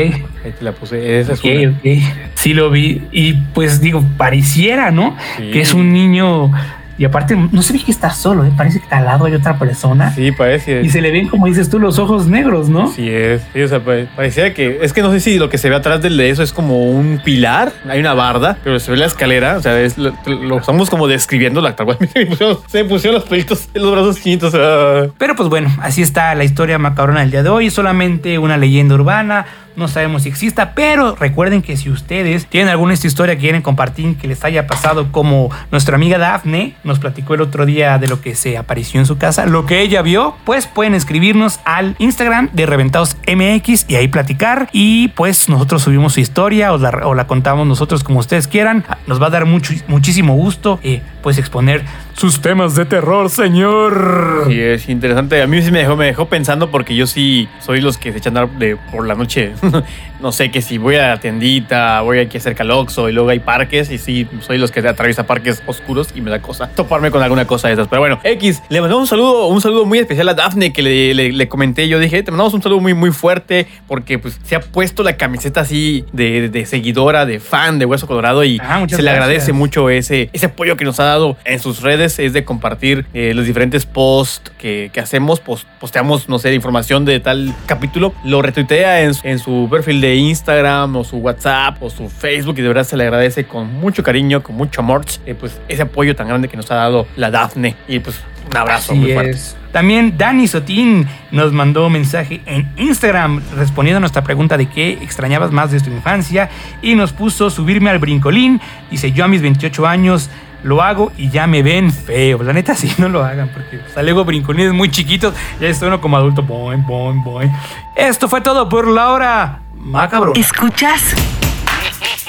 S3: Ahí te la puse, esa es
S4: Ok,
S3: una.
S4: ok. Sí lo vi. Y pues digo, pareciera, ¿no?
S3: Sí.
S4: Que es un niño. Y aparte, no se ve que está solo, ¿eh? Parece que al lado hay otra persona.
S3: Sí, parece.
S4: Y se le ven, como dices tú, los ojos negros, ¿no?
S3: Sí es, sí, o sea, pare- parecía que, es que no sé si lo que se ve atrás del de eso es como un pilar, hay una barda, pero se ve la escalera, o sea, es lo, lo estamos como describiendo la. [laughs] Se pusieron, los pelitos en los brazos chinitos. ah.
S4: Pero pues bueno, así está la historia macabrona del día de hoy. Solamente una leyenda urbana. No sabemos si exista, pero recuerden que si ustedes tienen alguna historia que quieren compartir que les haya pasado, como nuestra amiga Dafne nos platicó el otro día de lo que se apareció en su casa, lo que ella vio, pues pueden escribirnos al Instagram de Reventados MX y ahí platicar. Y pues nosotros subimos su historia o la, o la contamos nosotros como ustedes quieran. Nos va a dar mucho, muchísimo gusto, eh, pues exponer sus temas de terror, señor.
S3: Sí, es interesante. A mí sí me dejó, me dejó pensando porque yo sí soy los que se echan de, por la noche. [laughs] no sé, que si voy a la tiendita, voy aquí cerca al Oxxo y luego hay parques y sí, soy los que atraviesa parques oscuros y me da cosa toparme con alguna cosa de esas. Pero bueno, X, le mandamos un saludo, un saludo muy especial a Dafne que le, le- le comenté. Yo dije, te mandamos un saludo muy, muy fuerte porque pues se ha puesto la camiseta así de, de seguidora, de fan de Hueso Colorado y
S4: Ah,
S3: se le
S4: gracias.
S3: agradece mucho ese, ese apoyo que nos ha dado en sus redes, es de compartir eh, los diferentes posts que, que hacemos, pos- posteamos, no sé, información de tal capítulo, lo retuitea en, su- en su perfil de Instagram o su WhatsApp o su Facebook y de verdad se le agradece con mucho cariño, con mucho amor, eh, pues ese apoyo tan grande que nos ha dado la Dafne y pues un abrazo
S4: Así
S3: muy fuerte.
S4: es. También Dani Sotín nos mandó un mensaje en Instagram respondiendo a nuestra pregunta de qué extrañabas más de tu infancia y nos puso subirme al brincolín. Dice, yo a mis 28 años lo hago y ya me ven feo. La neta [laughs] sí, no lo hagan porque sale luego muy chiquitos. Ya estoy uno como adulto. Boing, boing, boing. Esto fue todo por la hora. Macabro.
S6: ¿Escuchas?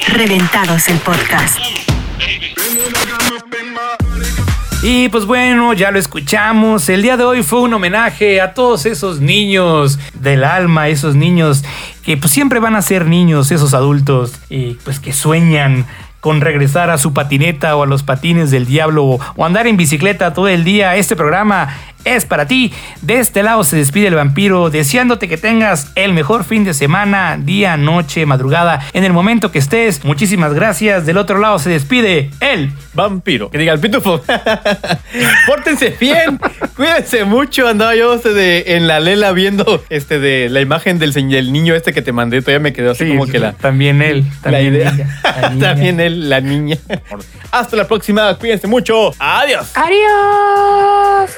S6: Reventados el podcast.
S4: Y pues bueno, ya lo escuchamos. El día de hoy fue un homenaje a todos esos niños del alma, esos niños que pues siempre van a ser niños, esos adultos, y pues que sueñan con regresar a su patineta o a los patines del diablo o, andar en bicicleta todo el día. Este programa es para ti. De este lado se despide el vampiro, deseándote que tengas el mejor fin de semana, día, noche, madrugada, en el momento que estés. Muchísimas gracias. Del otro lado se despide el
S3: vampiro. Que diga el pitufo. [laughs] Pórtense bien. Cuídense mucho. Andaba yo este de, en la lela viendo este de la imagen del, niño este que te mandé. Todavía me quedó así como que la.
S4: También él.
S3: La
S4: También
S3: idea.
S4: ella, [laughs] la niña.
S3: también él, la niña. Hasta la próxima. Cuídense mucho. Adiós.
S13: Adiós.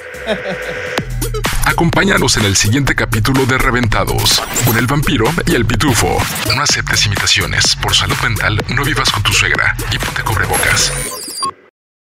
S2: Acompáñanos en el siguiente capítulo de Reventados con el vampiro y el pitufo. No aceptes imitaciones. Por salud mental, no vivas con tu suegra y ponte cubrebocas.